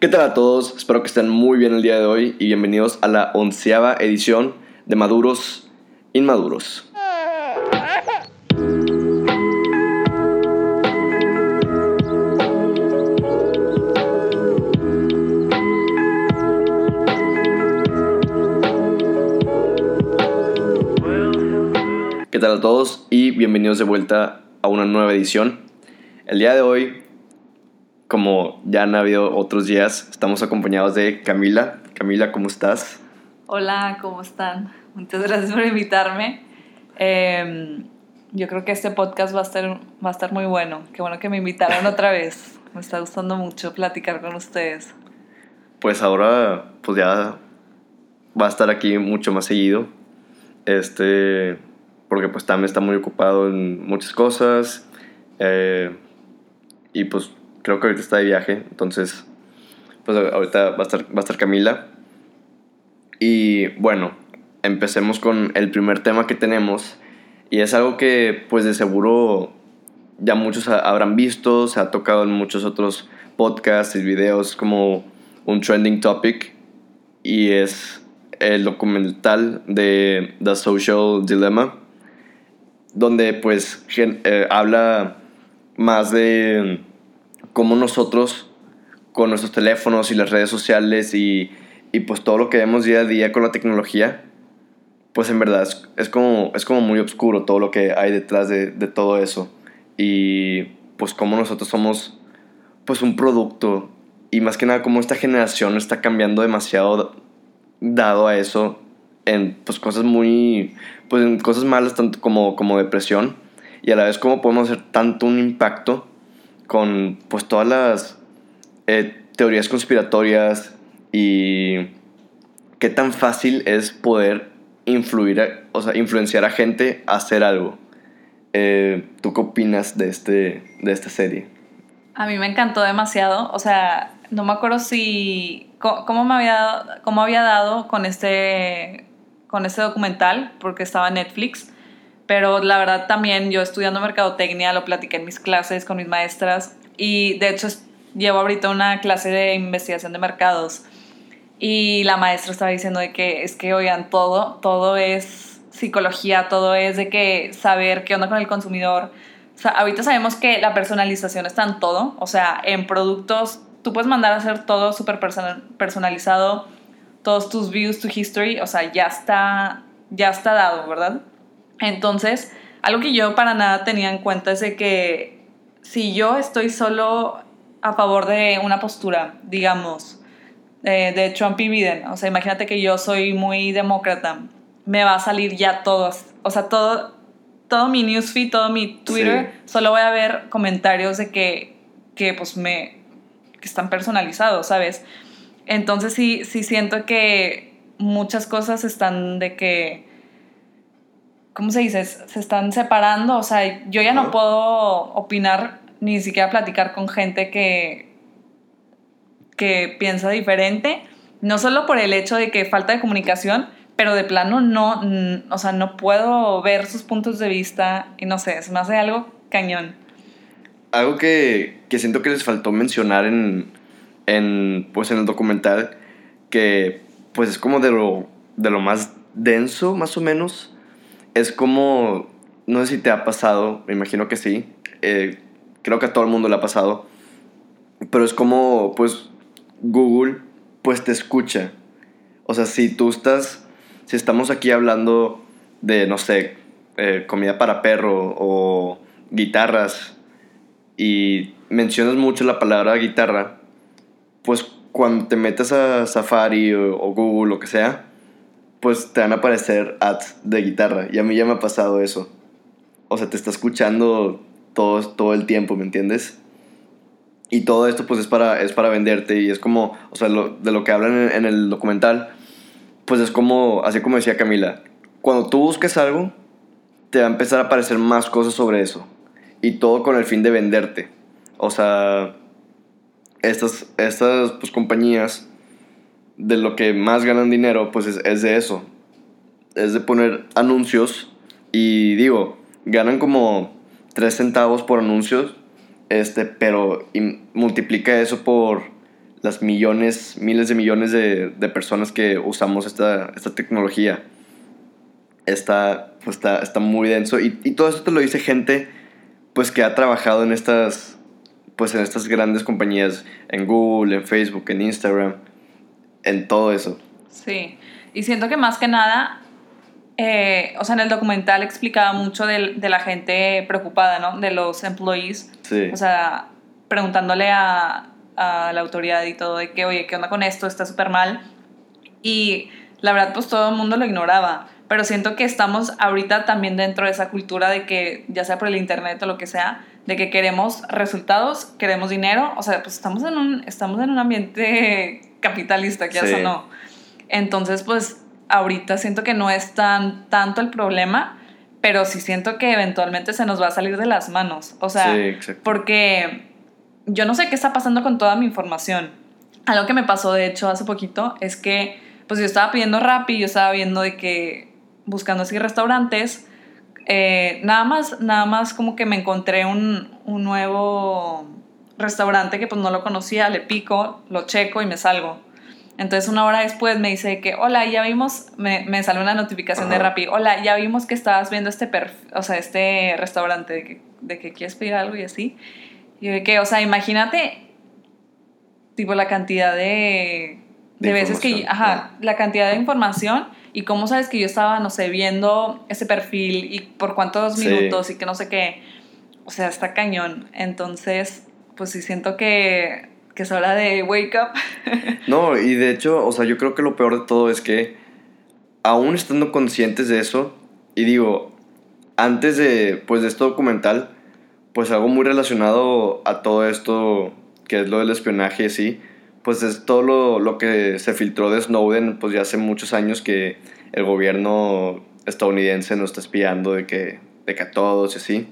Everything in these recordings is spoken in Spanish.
¿Qué tal a todos? Espero que estén muy bien el día de hoy y bienvenidos a la onceava edición de Maduros Inmaduros. ¿Qué tal a todos? Y bienvenidos de vuelta a una nueva edición. El día de hoy, como ya han habido otros días, estamos acompañados de Camila. Camila, ¿cómo estás? Hola, ¿cómo están? Muchas gracias por invitarme. Eh, yo creo que este podcast va a, estar, va a estar muy bueno. Qué bueno que me invitaron otra vez. Me está gustando mucho platicar con ustedes. Pues ahora, pues ya va a estar aquí mucho más seguido. Este, porque pues también está muy ocupado en muchas cosas. eh, y pues creo que ahorita está de viaje. Entonces, pues ahorita va a estar, va a estar Camila. Y bueno, empecemos con el primer tema que tenemos. Y es algo que pues de seguro ya muchos ha- habrán visto, se ha tocado en muchos otros podcasts y videos como un trending topic. Y es el documental de The Social Dilemma. Donde pues eh, habla más de cómo nosotros con nuestros teléfonos y las redes sociales y, y pues todo lo que vemos día a día con la tecnología, pues en verdad es, es como, es como muy oscuro todo lo que hay detrás de, de todo eso. Y pues cómo nosotros somos pues un producto y más que nada cómo esta generación está cambiando demasiado dado a eso en pues cosas muy pues en cosas malas tanto como como depresión y a la vez cómo podemos hacer tanto un impacto con pues todas las eh, teorías conspiratorias y qué tan fácil es poder influir, o sea, influenciar a gente a hacer algo. Eh, ¿Tú qué opinas de, este, de esta serie? A mí me encantó demasiado. O sea, no me acuerdo si. ¿Cómo me había cómo había dado con este, con este documental? Porque estaba en Netflix. Pero la verdad también yo estudiando mercadotecnia lo platiqué en mis clases con mis maestras. Y de hecho llevo ahorita una clase de investigación de mercados. Y la maestra estaba diciendo de que es que, oigan, todo, todo es psicología, todo es de que saber qué onda con el consumidor. O sea, ahorita sabemos que la personalización está en todo. O sea, en productos, tú puedes mandar a hacer todo súper persona- personalizado. Todos tus views, tu history, o sea, ya está, ya está dado, ¿verdad? Entonces, algo que yo para nada tenía en cuenta es de que si yo estoy solo a favor de una postura, digamos, eh, de Trump y Biden, o sea, imagínate que yo soy muy demócrata, me va a salir ya todo, o sea, todo, todo mi newsfeed, todo mi Twitter, solo voy a ver comentarios de que, que pues me, que están personalizados, ¿sabes? Entonces sí, sí siento que muchas cosas están de que, ¿cómo se dice? Se están separando, o sea, yo ya no puedo opinar ni siquiera platicar con gente que, que piensa diferente, no solo por el hecho de que falta de comunicación, pero de plano no, o sea, no puedo ver sus puntos de vista y no sé, se me hace algo cañón. Algo que, que siento que les faltó mencionar en, en, pues en el documental, que pues es como de lo, de lo más denso, más o menos, es como, no sé si te ha pasado, me imagino que sí, eh, creo que a todo el mundo le ha pasado, pero es como, pues, Google, pues te escucha. O sea, si tú estás, si estamos aquí hablando de, no sé, eh, comida para perro o guitarras y mencionas mucho la palabra guitarra, pues cuando te metes a Safari o, o Google, lo que sea, pues te van a aparecer ads de guitarra. Y a mí ya me ha pasado eso. O sea, te está escuchando todo, todo el tiempo, ¿me entiendes? Y todo esto pues es para, es para venderte y es como, o sea, lo- de lo que hablan en, en el documental, pues es como, así como decía Camila, cuando tú busques algo, te va a empezar a aparecer más cosas sobre eso. Y todo con el fin de venderte. O sea, estas, estas pues, compañías, de lo que más ganan dinero, pues es, es de eso. Es de poner anuncios y digo, ganan como 3 centavos por anuncios, este, pero multiplica eso por las millones, miles de millones de, de personas que usamos esta, esta tecnología. Está, pues está, está muy denso. Y, y todo esto te lo dice gente pues que ha trabajado en estas, pues en estas grandes compañías, en Google, en Facebook, en Instagram, en todo eso. Sí, y siento que más que nada, eh, o sea, en el documental explicaba mucho de, de, la gente preocupada, ¿no? De los employees. Sí. O sea, preguntándole a, a la autoridad y todo de que, oye, ¿qué onda con esto? Está súper mal. Y la verdad, pues todo el mundo lo ignoraba. Pero siento que estamos ahorita también dentro de esa cultura de que, ya sea por el internet o lo que sea, de que queremos resultados, queremos dinero. O sea, pues estamos en un, estamos en un ambiente capitalista, que Sí. eso no. Entonces, pues ahorita siento que no es tan tanto el problema, pero sí siento que eventualmente se nos va a salir de las manos. O sea, Sí, porque yo no sé qué está pasando con toda mi información. Algo que me pasó, de hecho, hace poquito es que, pues yo estaba pidiendo Rappi, yo estaba viendo de que, buscando así restaurantes, eh, nada más, nada más como que me encontré un, un nuevo restaurante que pues no lo conocía, le pico, lo checo y me salgo. Entonces una hora después me dice que, hola, ya vimos, me, me sale una notificación de. Rappi, hola, ya vimos que estabas viendo este, o sea, este restaurante, de que, de que quieres pedir algo y así. Y de que, o sea, imagínate, tipo, la cantidad de, de, De veces que, ajá, la cantidad de información y cómo sabes que yo estaba, no sé, viendo ese perfil y por cuántos Sí. minutos y que no sé qué. O sea, está cañón. Entonces, pues sí siento que, que es hora de wake up. No, y de hecho, o sea, yo creo que lo peor de todo es que, aún estando conscientes de eso, y digo, antes de, pues, de este documental, pues algo muy relacionado a todo esto, que es lo del espionaje, sí, pues es todo lo, lo que se filtró de Snowden, pues ya hace muchos años que el gobierno estadounidense nos está espiando de que, de que a todos y así.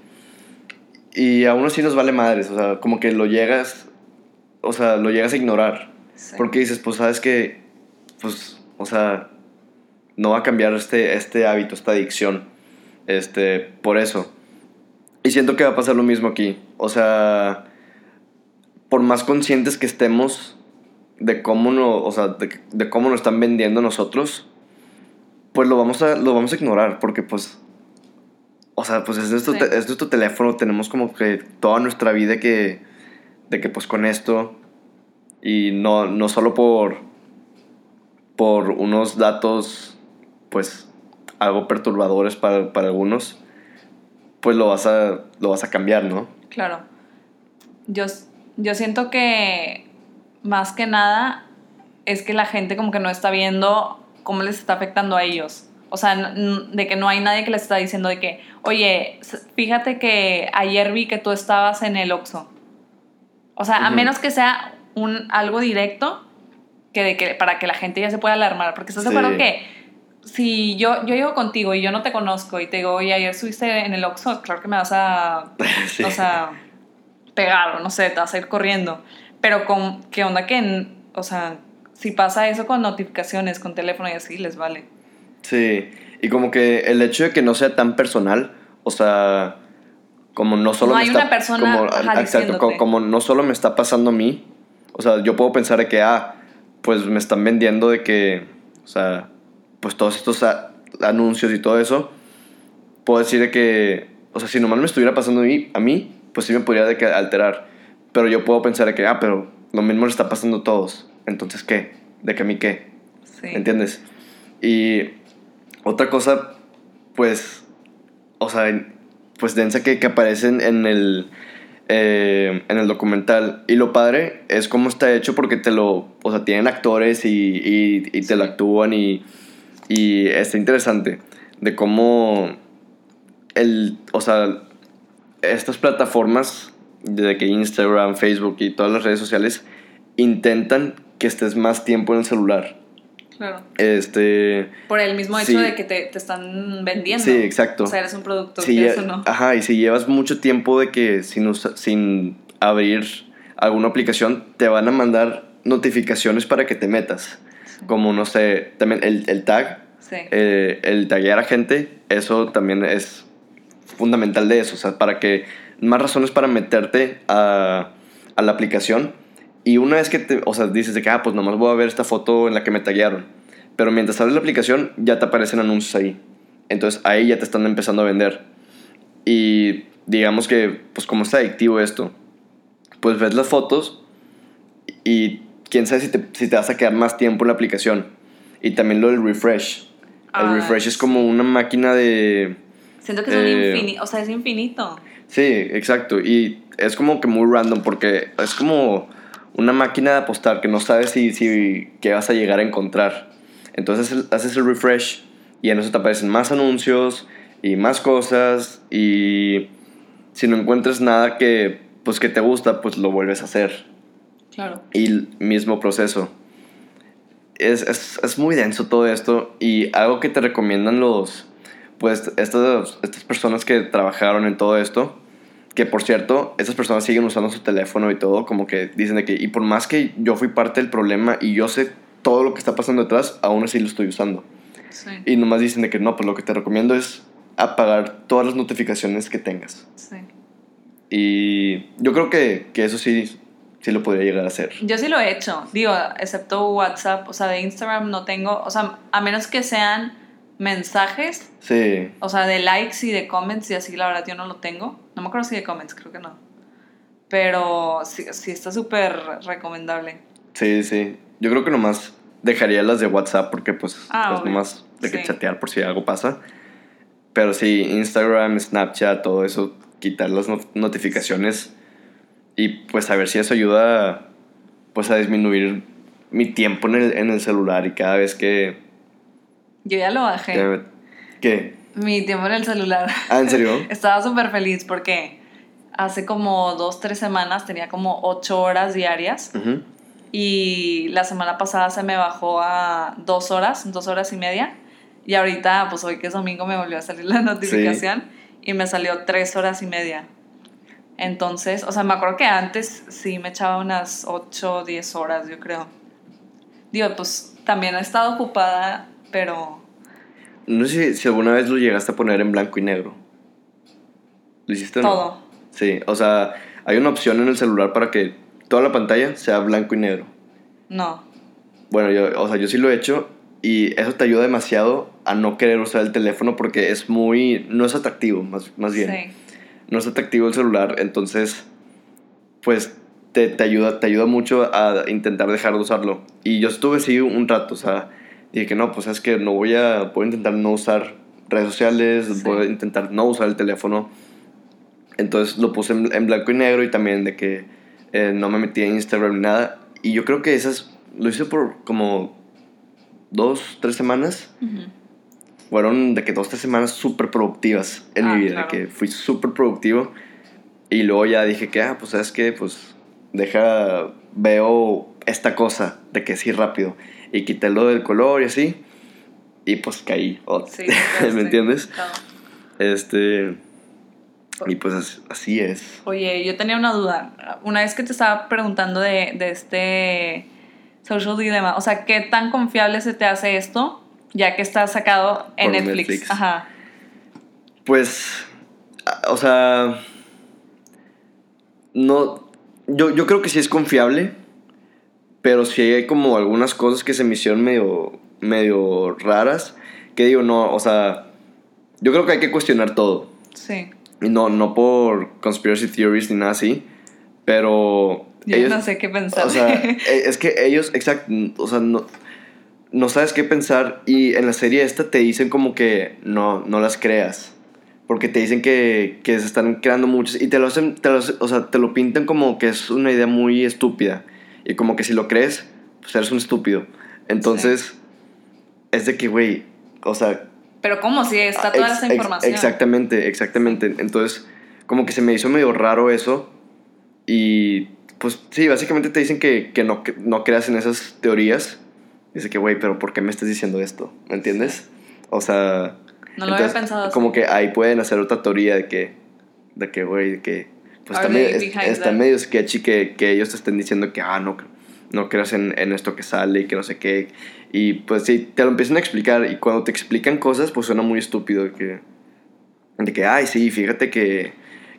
Y aún así nos vale madres, o sea, como que lo llegas, o sea, lo llegas a ignorar. Sí. Porque dices, pues sabes que, pues, o sea, no va a cambiar este, este hábito, esta adicción, este, por eso. Y siento que va a pasar lo mismo aquí. O sea, por más conscientes que estemos de cómo no, o sea, de, de cómo nos están vendiendo nosotros, pues lo vamos a, lo vamos a ignorar, porque pues, o sea, pues es nuestro, Sí. te- es nuestro teléfono, tenemos como que toda nuestra vida que, de que pues con esto, y no, no solo por, por unos datos, pues, algo perturbadores para, para algunos, pues lo vas a, lo vas a cambiar, ¿no? Claro. Yo, yo siento que más que nada es que la gente como que no está viendo cómo les está afectando a ellos. O sea, de que no hay nadie que les está diciendo de que, oye, fíjate que ayer vi que tú estabas en el Oxxo. O sea, a menos que sea un, algo directo que de que, para que la gente ya se pueda alarmar. Porque estás de Sí. acuerdo que si yo, yo llego contigo y yo no te conozco y te digo, oye, ayer estuviste en el Oxxo, claro que me vas a Sí. o sea, pegar o no sé, te vas a ir corriendo. Pero con, ¿qué onda que, o sea, si pasa eso con notificaciones, con teléfono y así, les vale? Sí, y como que el hecho de que no sea tan personal, o sea, como no solo No me hay está, una persona, como, ajá, exacto, diciéndote. co- como no solo me está pasando a mí, o sea, yo puedo pensar de que, ah, pues me están vendiendo de que, o sea, pues todos estos a- anuncios y todo eso, puedo decir de que, o sea, si nomás me estuviera pasando a mí, a mí pues sí me podría de que alterar, pero yo puedo pensar de que, ah, pero lo mismo le está pasando a todos, entonces, ¿qué? ¿De que a mí qué? Sí. ¿Entiendes? Y otra cosa, pues, o sea, pues densa que, que aparecen en el, eh, en el documental. Y lo padre es cómo está hecho porque te lo, o sea, tienen actores y, y, y te lo actúan y, y está interesante de cómo el, o sea, estas plataformas de que Instagram, Facebook y todas las redes sociales intentan que estés más tiempo en el celular. Claro. Este, Por el mismo hecho Sí. de que te, te están vendiendo. sí, exacto. O sea, eres un producto, Si lle- eso no. Ajá, y si llevas mucho tiempo de que sin, sin abrir alguna aplicación, te van a mandar notificaciones para que te metas. Sí. Como, no sé, también el, el tag, Sí. eh, el taguear a gente, eso también es fundamental de eso. O sea, para que más razones para meterte a, a la aplicación Y una vez que te, o sea, dices de que, ah, pues nomás voy a ver esta foto en la que me taguearon. Pero mientras abres la aplicación, ya te aparecen anuncios ahí. Entonces ahí ya te están empezando a vender. Y digamos que, pues como está adictivo esto, pues ves las fotos y quién sabe si te, si te vas a quedar más tiempo en la aplicación. Y también lo del refresh. El Ah, refresh es como una máquina de... Siento que es un Eh, infinito, o sea, es infinito. Sí, exacto. Y es como que muy random porque es como una máquina de apostar que no sabes si, si qué vas a llegar a encontrar. Entonces haces el refresh y en eso te aparecen más anuncios y más cosas y si no encuentras nada que pues que te gusta, pues lo vuelves a hacer. Claro. Y el mismo proceso. Es, es, es muy denso todo esto y algo que te recomiendan los, pues, estas, estas personas que trabajaron en todo esto, que por cierto, estas personas siguen usando su teléfono y todo, como que dicen de que, y por más que yo fui parte del problema y yo sé todo lo que está pasando detrás, aún así lo estoy usando. Sí. Y nomás dicen de que no, pues lo que te recomiendo es apagar todas las notificaciones que tengas. sí. Y yo creo que, que eso sí, sí lo podría llegar a hacer. Yo sí lo he hecho, digo, excepto WhatsApp, o sea, de Instagram no tengo, o sea, a menos que sean mensajes, Sí, o sea, de likes y de comments y así, la verdad yo no lo tengo. No me acuerdo si de comments, creo que no. Pero sí, sí está súper recomendable. sí, sí. Yo creo que nomás dejaría las de WhatsApp porque pues, Ah, obvio. nomás de que Sí. chatear por si algo pasa. Pero sí, Instagram, Snapchat, todo eso, quitar las not- notificaciones y pues a ver si eso ayuda pues a disminuir mi tiempo en el, en el celular y cada vez que... Yo ya lo bajé. ¿Qué? Mi tiempo en el celular. Ah, ¿en serio? Estaba súper feliz porque hace como dos, tres semanas tenía como ocho horas diarias y la semana pasada se me bajó a dos horas, dos horas y media. Y ahorita, pues hoy que es domingo, me volvió a salir la notificación y me salió tres horas y media. Entonces, o sea, me acuerdo que antes sí me echaba unas 8 o 10 horas, yo creo. Digo, pues también he estado ocupada, pero No sé si, alguna vez lo llegaste a poner en blanco y negro. ¿Lo hiciste o no? todo. Sí, o sea, hay una opción en el celular para que toda la pantalla sea blanco y negro. No. Bueno, yo, o sea, yo sí lo he hecho y eso te ayuda demasiado a no querer usar el teléfono porque es muy, no es atractivo, más, más bien. Sí. No es atractivo el celular, entonces, pues te, te ayuda, te ayuda mucho a intentar dejar de usarlo. Y yo estuve así un rato, o sea, dije que no, pues es que no voy a, voy a intentar no usar redes sociales, Sí. voy a intentar no usar el teléfono. Entonces lo puse en, en blanco y negro y también de que eh, no me metí en Instagram ni nada. Y yo creo que esas, lo hice por como dos, tres semanas. Ujú. Fueron de que dos, tres semanas súper productivas en Ah, mi vida, claro. de que fui súper productivo. Y luego ya dije que, ah, pues sabes qué, pues deja, veo esta cosa de que sí rápido. Y quité lo del color y así. Y pues caí. Oh, Sí, ¿Me entiendes? Este. Y pues as- así es. Oye, yo tenía una duda. Una vez que te estaba preguntando de, de este social dilemma, o sea, ¿qué tan confiable se te hace esto ya que está sacado en Netflix? Netflix. Ajá. Pues, o sea, no, yo, yo creo que sí es confiable, pero sí hay como algunas cosas que se me hicieron medio, medio raras, que digo, no, o sea, yo creo que hay que cuestionar todo, Sí. y no, no por conspiracy theories ni nada así, pero... Yo ellos- no sé qué pensar. o sea, e- es que ellos, exacto, o sea, no, no sabes qué pensar y en la serie esta te dicen como que no, no las creas. Porque te dicen que, que se están creando muchas y te lo hacen, te lo, o sea, te lo pintan como que es una idea muy estúpida. Y como que si lo crees, pues eres un estúpido. Entonces, es de que, güey, o sea, Pero ¿cómo? Si está toda Ex- esa ex- información. exactamente, exactamente. Entonces, como que se me hizo medio raro eso. Y pues sí, básicamente te dicen que, que no, que no creas en esas teorías. Dice que, güey, pero ¿por qué me estás diciendo esto? ¿Me entiendes? O sea... No lo había pensado así. Como que ahí pueden hacer otra teoría de que, de que, güey, de que... Pues está, medio, está medio sketchy que, que ellos te estén diciendo que, ah, no, no creas en, en esto que sale y que no sé qué. Y pues sí, te lo empiezan a explicar y cuando te explican cosas, pues suena muy estúpido que, de que ay, sí, fíjate que,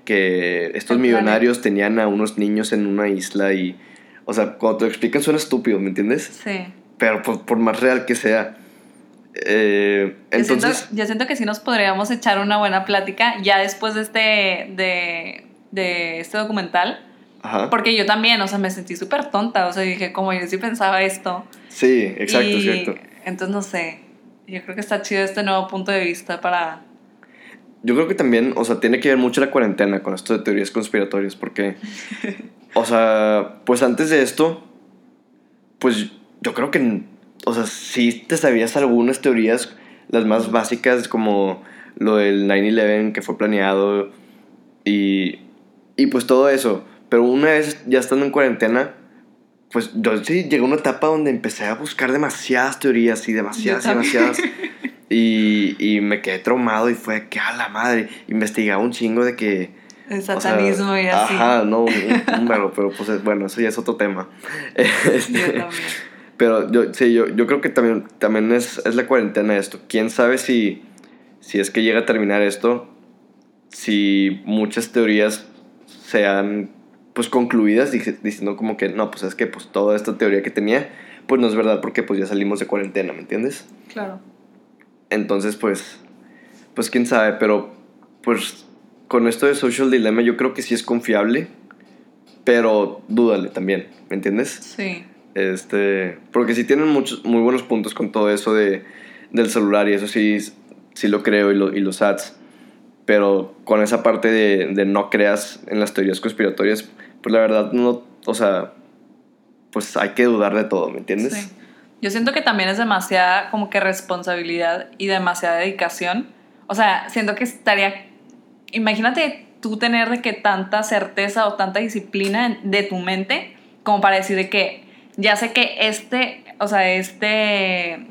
que estos El millonarios tenían a unos niños en una isla y, O sea, cuando te lo explican suena estúpido, ¿me entiendes? Sí. Pero por, por más real que sea. Eh, Yo siento, entonces, yo siento que sí nos podríamos echar una buena plática ya después de este, de, de este documental. ajá. Porque yo también, o sea, me sentí súper tonta. O sea, dije, como yo sí pensaba esto. Sí, exacto, Y cierto. Entonces, no sé. Yo creo que está chido este nuevo punto de vista para... Yo creo que también, o sea, tiene que ver mucho la cuarentena con esto de teorías conspiratorias, porque, o sea, pues antes de esto, pues yo creo que, o sea, sí te sabías algunas teorías, las más básicas, como lo del 9-11 que fue planeado y, y pues todo eso. Pero una vez ya estando en cuarentena, pues yo sí llegué a una etapa donde empecé a buscar demasiadas teorías y demasiadas, demasiadas. Y, y me quedé traumado y fue que a la madre. Investigaba un chingo de que. El o sea, satanismo y así. Ajá, no, un, un verbo, pero pues es- bueno, eso ya es otro tema. Este, Yo también. pero yo, sí, yo, yo creo que también, también es, es la cuarentena esto. ¿Quién sabe si, si es que llega a terminar esto? Si muchas teorías sean pues concluidas dic- diciendo como que no, pues es que pues toda esta teoría que tenía pues no es verdad porque pues ya salimos de cuarentena, ¿me entiendes? Claro. Entonces pues pues quién sabe, pero pues con esto de Social Dilemma yo creo que sí es confiable, pero dúdale también, ¿me entiendes? Sí. Este, porque sí tienen muchos, muy buenos puntos con todo eso de, del celular y eso sí, sí lo creo y, lo- y los ads. Pero con esa parte de, no creas en las teorías conspiratorias, pues la verdad no, o sea, pues hay que dudar de todo, ¿me entiendes? Sí. Yo siento que también es demasiada como que responsabilidad y demasiada dedicación. O sea, siento que estaría... Imagínate tú tener de que tanta certeza o tanta disciplina de tu mente como para decir de que ya sé que este, o sea, este,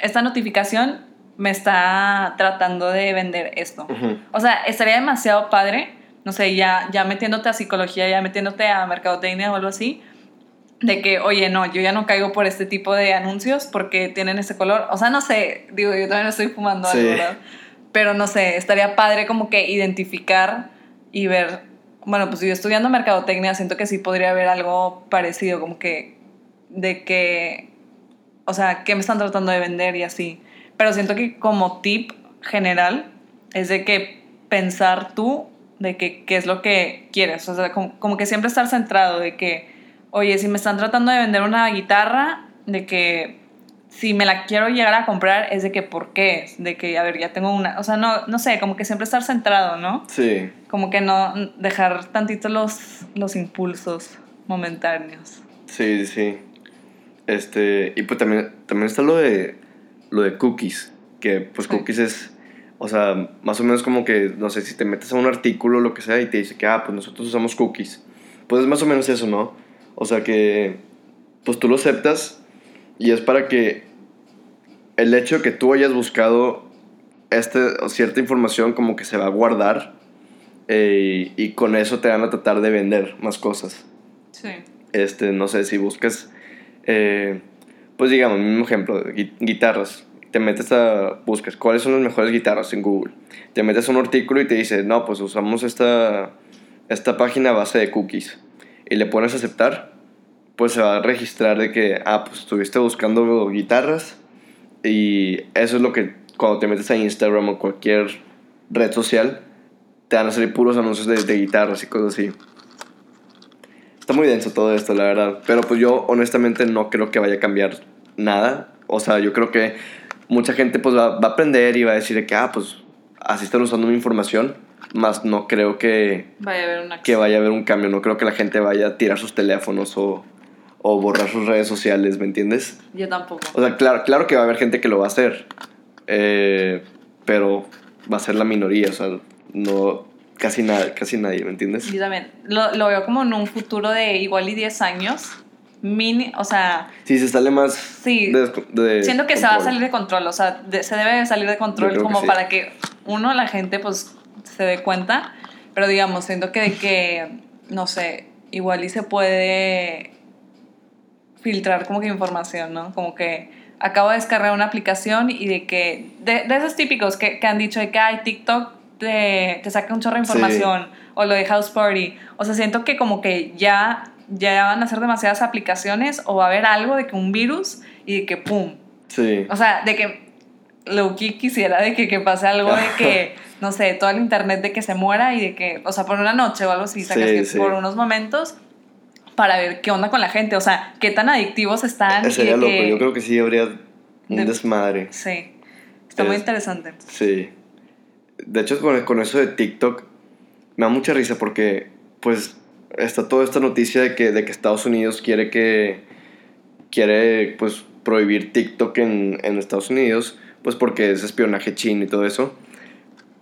esta notificación me está tratando de vender esto. O sea, estaría demasiado padre, no sé, ya, ya metiéndote a psicología, ya metiéndote a mercadotecnia o algo así, de que, oye, no, yo ya no caigo por este tipo de anuncios porque tienen ese color. O sea, no sé, digo, yo también estoy fumando algo. ¿verdad? Pero no sé, estaría padre como que identificar y ver, bueno, pues yo estudiando mercadotecnia siento que sí podría haber algo parecido, como que, de que, o sea, qué me están tratando de vender y así. Pero siento que como tip general es de que pensar tú de que qué es lo que quieres. O sea, como, como que siempre estar centrado de que, oye, si me están tratando de vender una guitarra, de que si me la quiero llegar a comprar es de que por qué, de que, a ver, ya tengo una, o sea, no, no sé, como que siempre estar centrado, ¿no? Sí, Como que no dejar tantito los, los impulsos momentáneos. sí, sí. Este, y pues también, también está lo de, lo de cookies, que pues cookies es, o sea, más o menos como que, no sé, si te metes a un artículo o lo que sea y te dice que, ah, pues nosotros usamos cookies. Pues es más o menos eso, ¿no? O sea que, pues tú lo aceptas y es para que el hecho de que tú hayas buscado este, cierta información como que se va a guardar eh, y con eso te van a tratar de vender más cosas. Sí. Este, no sé, si buscas, eh, pues digamos, mismo ejemplo, gui- guitarras. Te metes a, buscas cuáles son las mejores guitarras en Google. Te metes a un artículo y te dice, no, pues usamos esta, esta página base de cookies. Y le pones a aceptar, pues se va a registrar de que, ah, pues estuviste buscando guitarras. Y eso es lo que, cuando te metes a Instagram o cualquier red social, te van a salir puros anuncios de, de guitarras y cosas así. Está muy denso todo esto, la verdad. Pero pues yo honestamente no creo que vaya a cambiar nada. O sea, yo creo que mucha gente pues va, va a aprender y va a decir de que, ah, pues así están usando mi información. Más no creo que, Vaya a haber una que vaya a haber un cambio. No creo que la gente vaya a tirar sus teléfonos o, o borrar sus redes sociales, ¿me entiendes? Yo tampoco. O sea, claro, claro que va a haber gente que lo va a hacer. eh, pero va a ser la minoría. O sea, no... Casi, nada, casi nadie, ¿me entiendes? Yo también. Lo, lo veo como en un futuro de igual y 10 años. Mini, o sea, Sí, se sale más Sí. de- de siento que se va a salir de control. O sea, de- se debe de salir de control que como sí. para que uno, la gente, pues se dé cuenta. Pero digamos, siento que de que, no sé, igual y se puede filtrar como que información, ¿no? Como que acabo de descargar una aplicación y de que, de, de esos típicos que, que han dicho de que, ay, TikTok te, te saca un chorro de Sí. información, o lo de House Party. O sea, siento que como que ya ya van a ser demasiadas aplicaciones o va a haber algo de que un virus y de que pum. Sí. O sea, de que lo que quisiera de que, que pase algo de que, no sé, todo el internet de que se muera y de que, o sea, por una noche o algo así, sacas Sí, que sí. por unos momentos para ver qué onda con la gente, o sea, qué tan adictivos están. Sería de loco. que- Yo creo que sí habría un de- desmadre. Sí, está muy Es- interesante. Sí. De hecho, con, con eso de TikTok, me da mucha risa porque, pues, está toda esta noticia de que, de que Estados Unidos quiere que. quiere, pues, prohibir TikTok en, en Estados Unidos, pues, porque es espionaje chino y todo eso.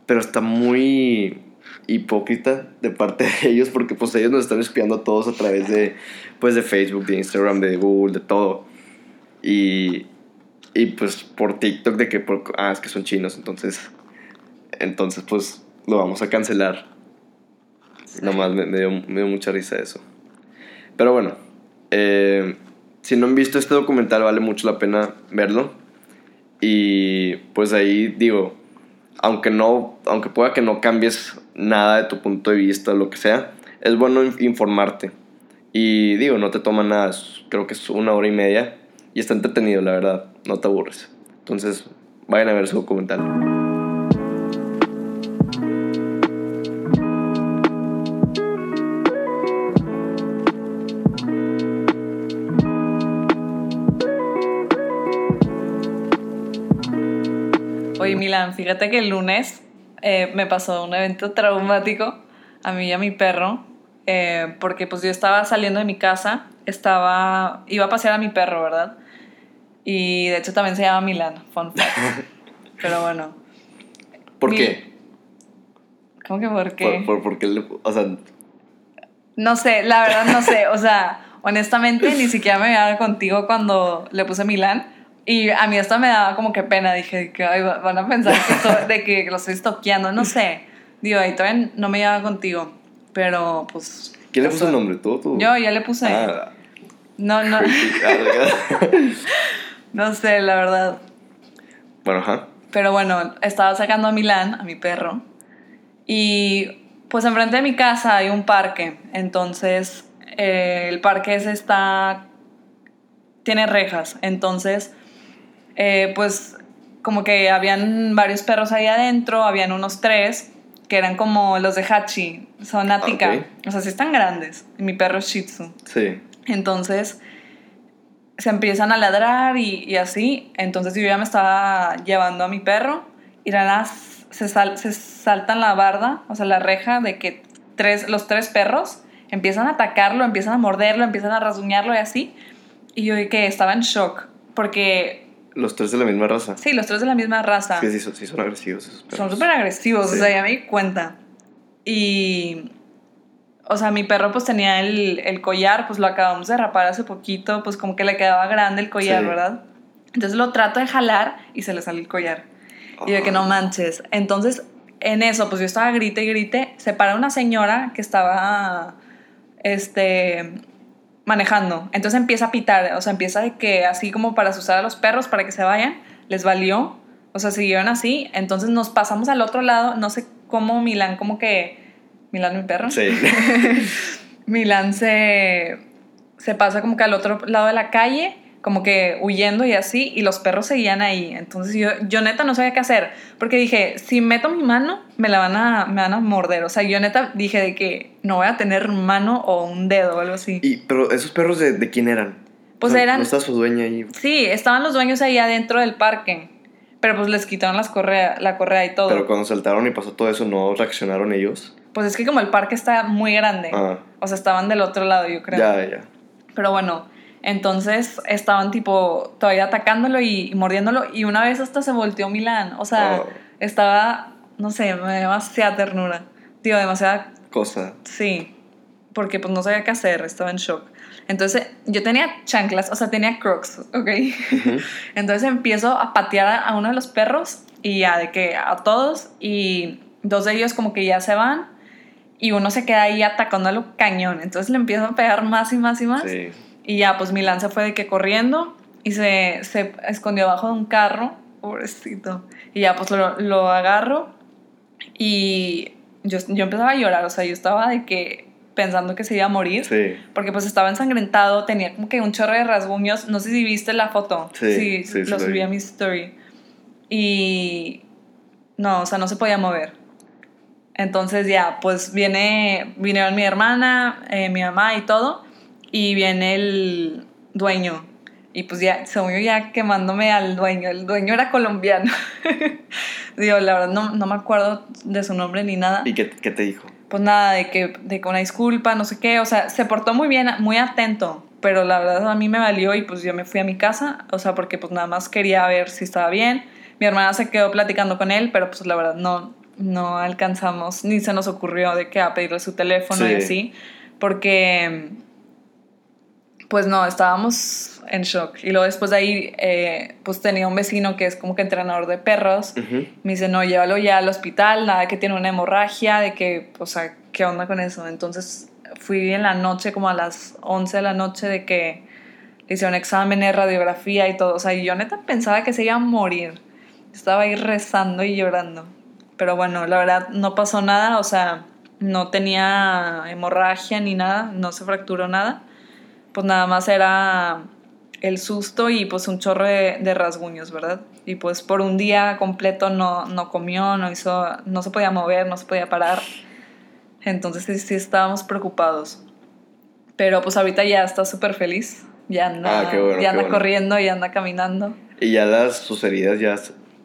Pero está muy hipócrita de parte de ellos porque, pues, ellos nos están espiando a todos a través de, pues, de Facebook, de Instagram, de Google, de todo. Y. Y pues por TikTok de que ah, es que son chinos, entonces entonces pues lo vamos a cancelar. Nomás me, me dio, me dio mucha risa eso. Pero bueno, eh, si no han visto este documental vale mucho la pena verlo. Y pues ahí digo, aunque no, aunque pueda que no cambies nada de tu punto de vista o lo que sea, es bueno in- informarte. Y digo, no te toma nada, creo que es una hora y media y está entretenido, la verdad, no te aburres. Entonces, vayan a ver su documental. Oye, Milan, fíjate que el lunes eh, me pasó un evento traumático a mí y a mi perro, eh, porque pues yo estaba saliendo de mi casa, estaba, iba a pasear a mi perro, ¿verdad? Y de hecho también se llama Milan, fun fact. Pero bueno, ¿Por Mi- qué? ¿cómo que por qué? Por, por, porque le- o sea, No sé, la verdad no sé. O sea, honestamente ni siquiera me había contigo cuando le puse Milán. Y a mí esto me daba como que pena. Dije que ay, va- van a pensar que esto- de que lo estoy toqueando. No sé. Digo, ahí todavía no me llevaba contigo. Pero pues. ¿quién le puso el nombre? ¿Tú? tú? Yo ya le puse. Ah, No, no, no sé, la verdad. bueno, ajá. Pero bueno, estaba sacando a Milán, a mi perro. Y pues enfrente de mi casa hay un parque. Entonces, eh, el parque ese está. tiene rejas. Entonces, eh, pues como que habían varios perros ahí adentro, habían unos tres que eran como los de Hachi, son Atika. Ok. O sea, sí están grandes. Y mi perro es Shih Tzu. Sí. Entonces se empiezan a ladrar y, y así. Entonces yo ya me estaba llevando a mi perro y nada se, sal- se saltan la barda, o sea, la reja de que tres, los tres perros empiezan a atacarlo, empiezan a morderlo, empiezan a rasguñarlo y así. Y yo que estaba en shock porque, Los tres de la misma raza. sí, los tres de la misma raza. Sí, sí, son, sí son agresivos esos perros. Son súper agresivos, Sí. o sea, ya me di cuenta. Y, o sea, mi perro pues tenía el, el collar, pues lo acabamos de rapar hace poquito, pues como que le quedaba grande el collar, Sí. ¿verdad? Entonces lo trato de jalar y se le sale el collar. Y de que no manches. Entonces, en eso, pues yo estaba grite y grite, se para una señora que estaba, este, manejando. Entonces empieza a pitar, o sea, empieza de que así como para asustar a los perros, para que se vayan, les valió. O sea, siguieron así. Entonces nos pasamos al otro lado, no sé cómo Milán, como que... Milán, mi perro. Sí. Milán se, se pasa como que al otro lado de la calle, como que huyendo y así, y los perros seguían ahí. Entonces yo, yo neta no sabía qué hacer, porque dije, si meto mi mano, me la van a, me van a morder. O sea, yo neta dije de que no voy a tener mano o un dedo o algo así. Y, pero esos perros de, de quién eran? Pues O sea, eran- No está su dueña ahí. Sí, estaban los dueños ahí adentro del parque, pero pues les quitaron las correa, la correa y todo. Pero cuando saltaron y pasó todo eso, ¿no reaccionaron ellos? Pues es que como el parque está muy grande, Ah, o sea, estaban del otro lado, yo creo. ya, ya. Pero bueno, entonces estaban tipo todavía atacándolo y, y mordiéndolo y una vez hasta se volteó Milán. O sea, Oh. estaba, no sé, me demasiada ternura. Tío, demasiada, Cosa. sí, porque pues no sabía qué hacer, estaba en shock. Entonces yo tenía chanclas, o sea, tenía crocs, ¿ok? Entonces empiezo a patear a, a uno de los perros y ya de que a todos y dos de ellos como que ya se van y uno se queda ahí atacándolo cañón. Entonces le empiezo a pegar más y más y más. Sí. Y ya, pues Milán se fue de que corriendo y se, se escondió abajo de un carro, pobrecito. Y ya, pues lo, lo agarro y yo, yo empezaba a llorar, o sea, yo estaba de que pensando que se iba a morir. Sí. Porque pues estaba ensangrentado, tenía como que un chorro de rasguños. No sé si viste la foto. Sí, Sí, sí, lo subí a mi story. Y no, o sea, no se podía mover. Entonces ya, pues viene, vinieron mi hermana, eh, mi mamá y todo, y viene el dueño. Y pues ya, según yo ya quemándome al dueño. El dueño era colombiano. Digo, la verdad no, no me acuerdo de su nombre ni nada ¿Y qué, qué te dijo? pues nada, de que, de que una disculpa, no sé qué, o sea, se portó muy bien, muy atento, pero la verdad a mí me valió y pues yo me fui a mi casa, o sea, porque pues nada más quería ver si estaba bien. Mi hermana se quedó platicando con él, pero pues la verdad no, no alcanzamos, ni se nos ocurrió de que a pedirle su teléfono y Sí. así, porque pues no, estábamos en shock. Y luego después de ahí, eh, pues tenía un vecino que es como que entrenador de perros. Me dice, no, llévalo ya al hospital, nada que tiene una hemorragia, de que, o sea, ¿qué onda con eso? Entonces fui en la noche, como a las 11 de la noche, de que le hicieron exámenes, radiografía y todo. O sea, y yo neta pensaba que se iba a morir. Estaba ahí rezando y llorando. Pero bueno, la verdad no pasó nada, o sea, no tenía hemorragia ni nada, no se fracturó nada. Pues nada más era el susto y pues un chorro de, de rasguños, ¿verdad? Y pues por un día completo no, no comió, no hizo, no se podía mover, no se podía parar. Entonces sí, sí estábamos preocupados. Pero pues ahorita ya está súper feliz. Ya anda, Ah, qué bueno, ya qué anda bueno. corriendo, ya anda caminando. ¿Y ya las, sus heridas ya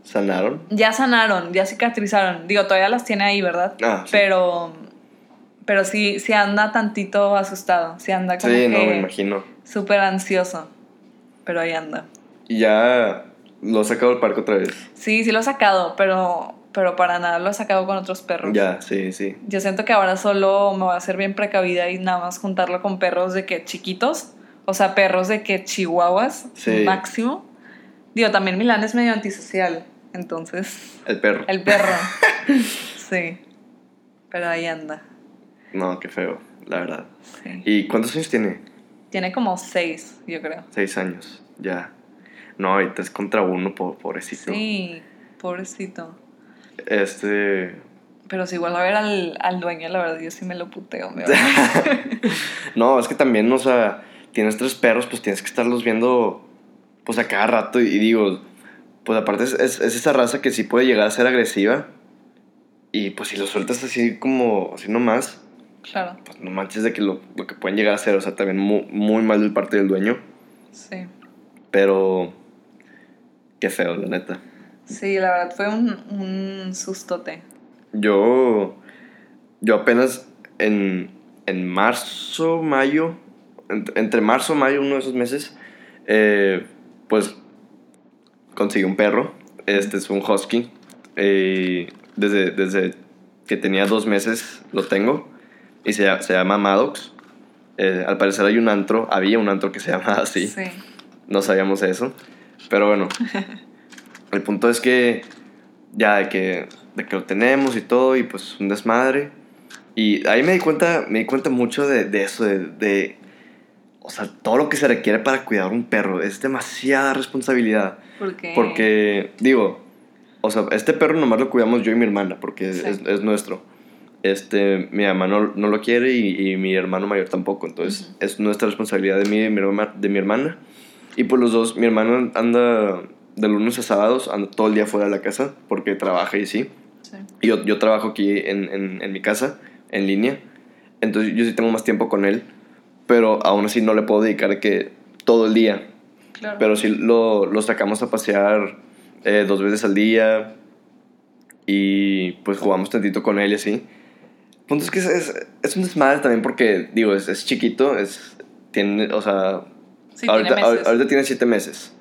sanaron? Ya sanaron, ya cicatrizaron. Digo, todavía las tiene ahí, ¿verdad? Ah, sí. Pero, pero sí, sí anda tantito asustado. Sí anda como Sí, no, me que imagino. súper ansioso. Pero ahí anda. ¿Y ya lo has sacado del parque otra vez? Sí, sí lo he sacado, pero, pero para nada lo he sacado con otros perros. Ya, sí, sí. Yo siento que ahora solo me voy a hacer bien precavida y nada más juntarlo con perros de que chiquitos. O sea, perros de que chihuahuas Sí. máximo. Digo, también Milán es medio antisocial. Entonces, El perro. el perro. sí. Pero ahí anda. No, qué feo, la verdad. Sí. ¿Y cuántos años tiene? Tiene como seis, yo creo. Seis años, ya. No, ahorita es contra uno, po- pobrecito. Sí, pobrecito. Este. Pero si vuelvo a ver al, al dueño, la verdad, yo sí me lo puteo. me no, es que también, o sea, tienes tres perros, pues tienes que estarlos viendo, pues a cada rato. Y, digo, pues aparte es, es- es esa raza que sí puede llegar a ser agresiva. Y pues si lo sueltas así como, así nomás, Claro, pues no manches de que lo, lo que pueden llegar a hacer. O sea, también muy, muy mal del parte del dueño. sí. Pero, qué feo, la neta. Sí, la verdad fue un, un sustote. Yo, yo apenas en, en marzo, mayo, ent- entre marzo, mayo, uno de esos meses, eh, pues conseguí un perro. Este es un husky. eh, desde, desde que tenía dos meses lo tengo. Y se, se llama Maddox. Eh, al parecer hay un antro, había un antro que se llama así. Sí. No sabíamos eso. Pero bueno. el punto es que ya de que, de que lo tenemos y todo, y pues un desmadre. Y ahí me di cuenta, me di cuenta mucho de, de eso, de, de, O sea, todo lo que se requiere para cuidar un perro. Es demasiada responsabilidad. ¿Por qué? Porque, digo, o sea, este perro nomás lo cuidamos yo y mi hermana, porque Sí. es, es nuestro. Este, mi mamá no, no lo quiere y, y mi hermano mayor tampoco. Entonces, Ujú. es nuestra responsabilidad de mí de mi, herma- de mi hermana. Y pues los dos, mi hermano anda de lunes a sábados, anda todo el día fuera de la casa porque trabaja y sí. Sí. Y yo, yo trabajo aquí en, en, en mi casa, en línea. Entonces yo sí tengo más tiempo con él, pero aún así no le puedo dedicar que todo el día. Claro. Pero sí lo, lo sacamos a pasear eh, dos veces al día y pues jugamos tantito con él y así. Punto es que es, es, es un desmadre también porque, digo, es, es chiquito, es, tiene, o sea, sí, ahorita, tiene meses. ahorita tiene siete meses.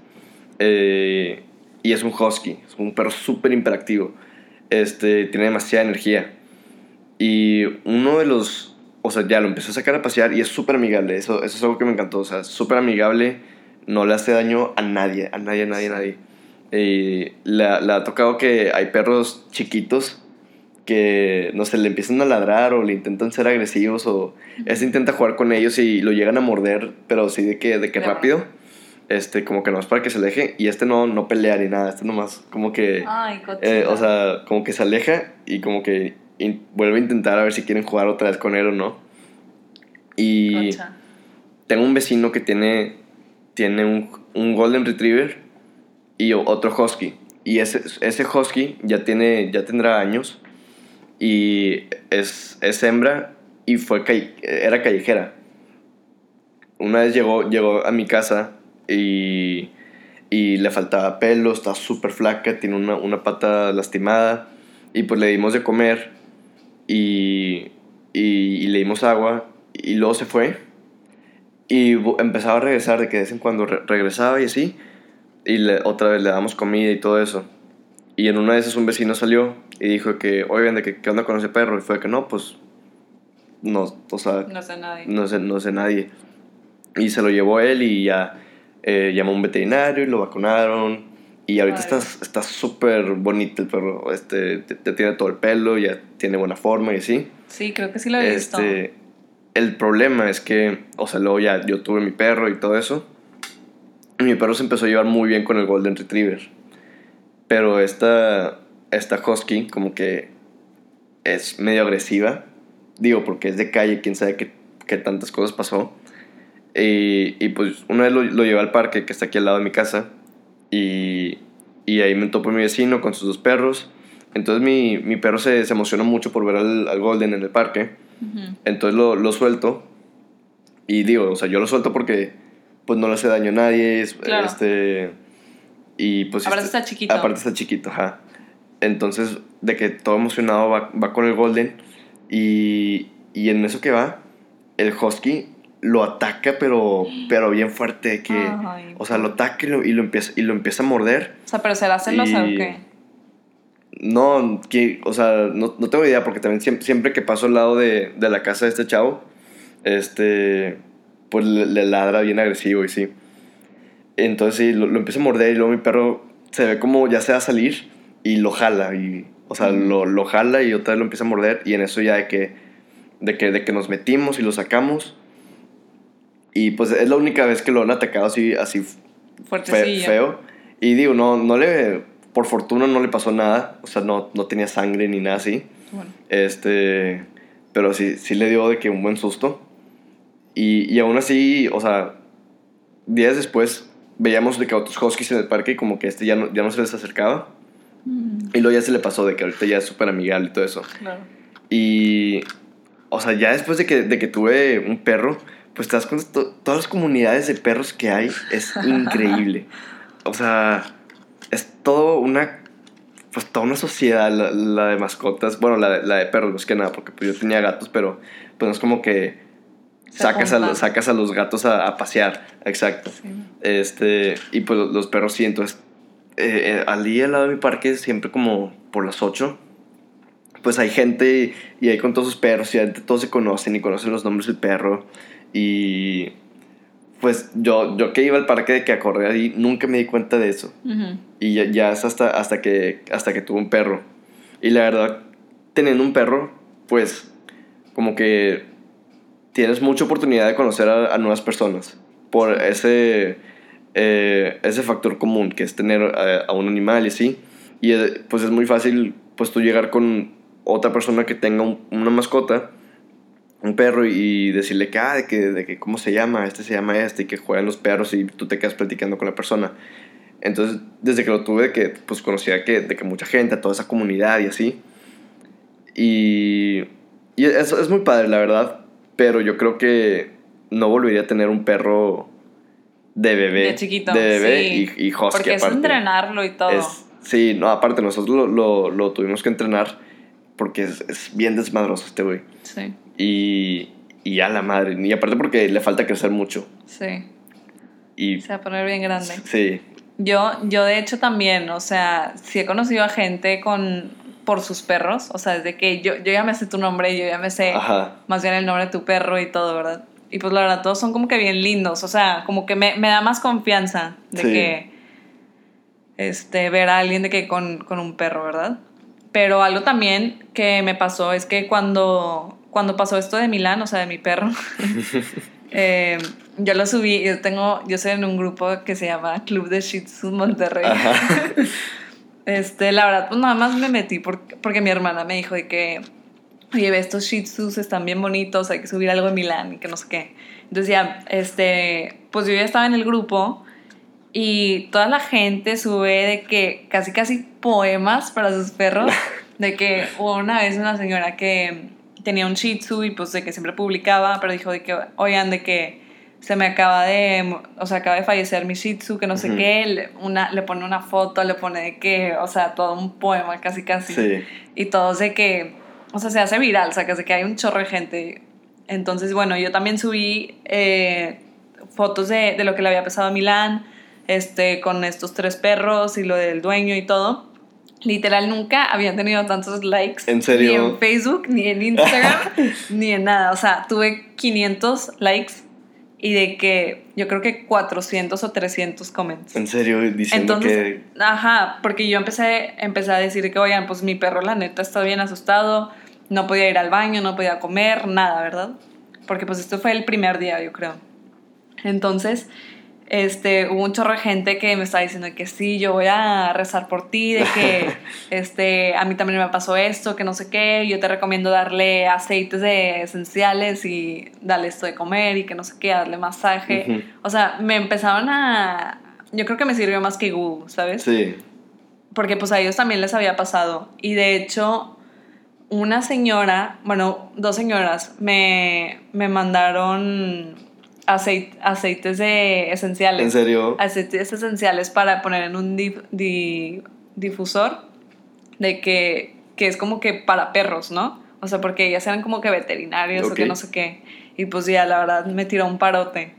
Eh, y es un husky, es un perro súper imperactivo. Este, tiene demasiada energía. Y uno de los, o sea, ya lo empezó a sacar a pasear y es súper amigable. Eso, eso es algo que me encantó. O sea, súper amigable, no le hace daño a nadie, a nadie, a nadie, a nadie. Y le, le ha tocado que hay perros chiquitos que, no sé, le empiezan a ladrar o le intentan ser agresivos o este intenta jugar con ellos y lo llegan a morder, pero sí de que, de que rápido. Este, como que nomás para que se aleje y este no, no pelea ni nada, este nomás como que... Ay. Eh, o sea, como que se aleja y como que in- vuelve a intentar a ver si quieren jugar otra vez con él o no. Y Concha. tengo un vecino que tiene, tiene un, un Golden Retriever y otro Husky. Y ese, ese Husky ya, tiene, ya tendrá años y es, es hembra y fue era callejera. Una vez llegó, llegó a mi casa y, y le faltaba pelo, está súper flaca, tiene una, una pata lastimada y pues le dimos de comer y, y, le dimos agua y luego se fue y empezaba a regresar de que de vez en cuando re- regresaba y así y otra vez le damos comida y todo eso y en una de esas un vecino salió y dijo que oigan de que qué onda con ese perro y fue que no pues no o sea No sé nadie. no sé, no sé nadie. Y se lo llevó él y ya eh, llamó a un veterinario y lo vacunaron. Y ahorita Padre. está está súper bonito el perro. Este, te, te tiene todo el pelo, ya tiene buena forma y así. Sí, creo que sí lo he visto. Este, el problema es que, o sea, luego ya yo tuve mi perro y todo eso. Y mi perro se empezó a llevar muy bien con el Golden Retriever. Pero esta, esta Husky como que es medio agresiva. Digo, porque es de calle, quién sabe qué, qué tantas cosas pasó. Y, y pues una vez lo, lo llevé al parque que está aquí al lado de mi casa. Y, y ahí me topó mi vecino con sus dos perros. Entonces mi, mi perro se, se emocionó mucho por ver al, al Golden en el parque. Ujú. Entonces lo, lo suelto. Y digo, o sea, yo lo suelto porque pues no le hace daño a nadie. es- Claro. Este, y pues... Aparte está chiquito. Aparte está chiquito, ajá. Entonces, de que todo emocionado va, va con el Golden. Y, y en eso que va, el Husky lo ataca, pero, pero bien fuerte. Que, Ay, o sea, lo ataca y lo, y lo empieza, y lo empieza a morder. O sea, pero será celosa o qué? No, que, o sea, no, no tengo idea porque también siempre, siempre que paso al lado de, de la casa de este chavo, este, pues le, le ladra bien agresivo y sí. Entonces sí, lo, lo empieza a morder y luego mi perro se ve como ya se va a salir y lo jala y, o sea, lo, lo jala y otra vez lo empieza a morder y en eso ya de que, de que, de que nos metimos y lo sacamos y pues es la única vez que lo han atacado así, así fe- feo. Y digo, no, no le, por fortuna no le pasó nada, o sea, no, no tenía sangre ni nada así. Bueno, Este, pero sí, sí le dio de que un buen susto. Y, y aún así, o sea, días después veíamos de que otros huskies en el parque y como que este ya no, ya no se les acercaba. mm, Y luego ya se le pasó de que ahorita ya es súper amigable y todo eso. claro. Y, o sea, ya después de que, de que tuve un perro, pues te das cuenta, to- todas las comunidades de perros que hay es increíble. O sea, es todo una, pues toda una sociedad, la, la de mascotas, bueno, la, de- la de perros, más que nada, porque pues yo tenía gatos, pero pues no es como que sacas a, los, sacas a los gatos a, a pasear, exacto. Sí. Este, y pues los perros sí, entonces, eh, eh, al día al lado de mi parque, siempre como por las 8, pues hay gente y ahí con todos sus perros y todos se conocen y conocen los nombres del perro. Y pues yo, yo que iba al parque de que a correr ahí, nunca me di cuenta de eso. Y ya, ya es hasta, hasta, que, hasta que tuve un perro. Y la verdad, teniendo un perro, pues como que tienes mucha oportunidad de conocer a, a nuevas personas. Por ese, eh, ese factor común que es tener a, a un animal y así. Y eh, pues es muy fácil pues tú llegar con otra persona que tenga un- una mascota, un perro, y decirle que, ah, de que, de que cómo se llama, este se llama este, y que juegan los perros y tú te quedas platicando con la persona. Entonces, desde que lo tuve, que pues conocía que, de que mucha gente, a toda esa comunidad y así. Y, y eso es muy padre, la verdad. Pero yo creo que no volvería a tener un perro de bebé. De chiquito, De bebé sí. y, y husky Porque es aparte. entrenarlo y todo. Es- sí, no, aparte nosotros lo, lo, lo tuvimos que entrenar porque es, es bien desmadroso este güey. Sí, Y, y a la madre. Y aparte porque le falta crecer mucho. sí. Y Se va a poner bien grande. sí, Yo, yo de hecho también, o sea, sí he conocido a gente con por sus perros, o sea, desde que yo, yo ya me sé tu nombre, yo ya me sé ajá. más bien el nombre de tu perro y todo, ¿verdad? Y pues la verdad, todos son como que bien lindos, o sea, como que me, me da más confianza de Sí. que, este, ver a alguien de que con, con un perro, ¿verdad? Pero algo también que me pasó es que cuando, cuando pasó esto de Milán, o sea, de mi perro, eh, yo lo subí, yo tengo, yo soy en un grupo que se llama Club de Shih Tzu Monterrey. Este, la verdad, pues nada más me metí porque, porque mi hermana me dijo de que, oye, ve, estos Shih Tzus están bien bonitos, hay que subir algo de Milán y que no sé qué. Entonces ya, este, pues yo ya estaba en el grupo y toda la gente sube de que casi casi poemas para sus perros, de que una vez una señora que tenía un Shih Tzu y pues de que siempre publicaba, pero dijo de que, oigan, de que se me acaba de, o sea, acaba de fallecer mi Shih Tzu, que no sé qué, le, una, le pone una foto, le pone de que, o sea, todo un poema casi casi. Sí. Y todos de que, o sea, se hace viral, o sea, que, que hay un chorro de gente. Entonces, bueno, yo también subí eh, fotos de, de, lo que le había pasado a Milán, este, con estos tres perros y lo del dueño y todo. Literal, nunca habían tenido tantos likes. ¿En serio? Ni en Facebook, ni en Instagram, ni en nada. O sea, tuve 500 likes y de que yo creo que 400 o 300 comments. En serio, diciendo Entonces, que... Ajá, porque yo empecé, empecé a decir que, oigan, pues mi perro la neta está bien asustado, no podía ir al baño, no podía comer, nada, ¿verdad? Porque pues esto fue el primer día, yo creo. Entonces, este, hubo un chorro de gente que me estaba diciendo que sí, yo voy a rezar por ti, de que este, a mí también me pasó esto, que no sé qué, yo te recomiendo darle aceites de esenciales y darle esto de comer y que no sé qué, darle masaje. O sea, me empezaron a... Yo creo que me sirvió más que Google, ¿sabes? Sí. Porque pues a ellos también les había pasado. Y de hecho, una señora, bueno, dos señoras, me, me mandaron aceit- aceites de esenciales. ¿En serio? Aceites esenciales para poner en un dif- di- difusor de que, que es como que para perros, ¿no? O sea, porque ellas eran como que veterinarios o que no sé qué. Y pues ya, la verdad, me tiró un parote.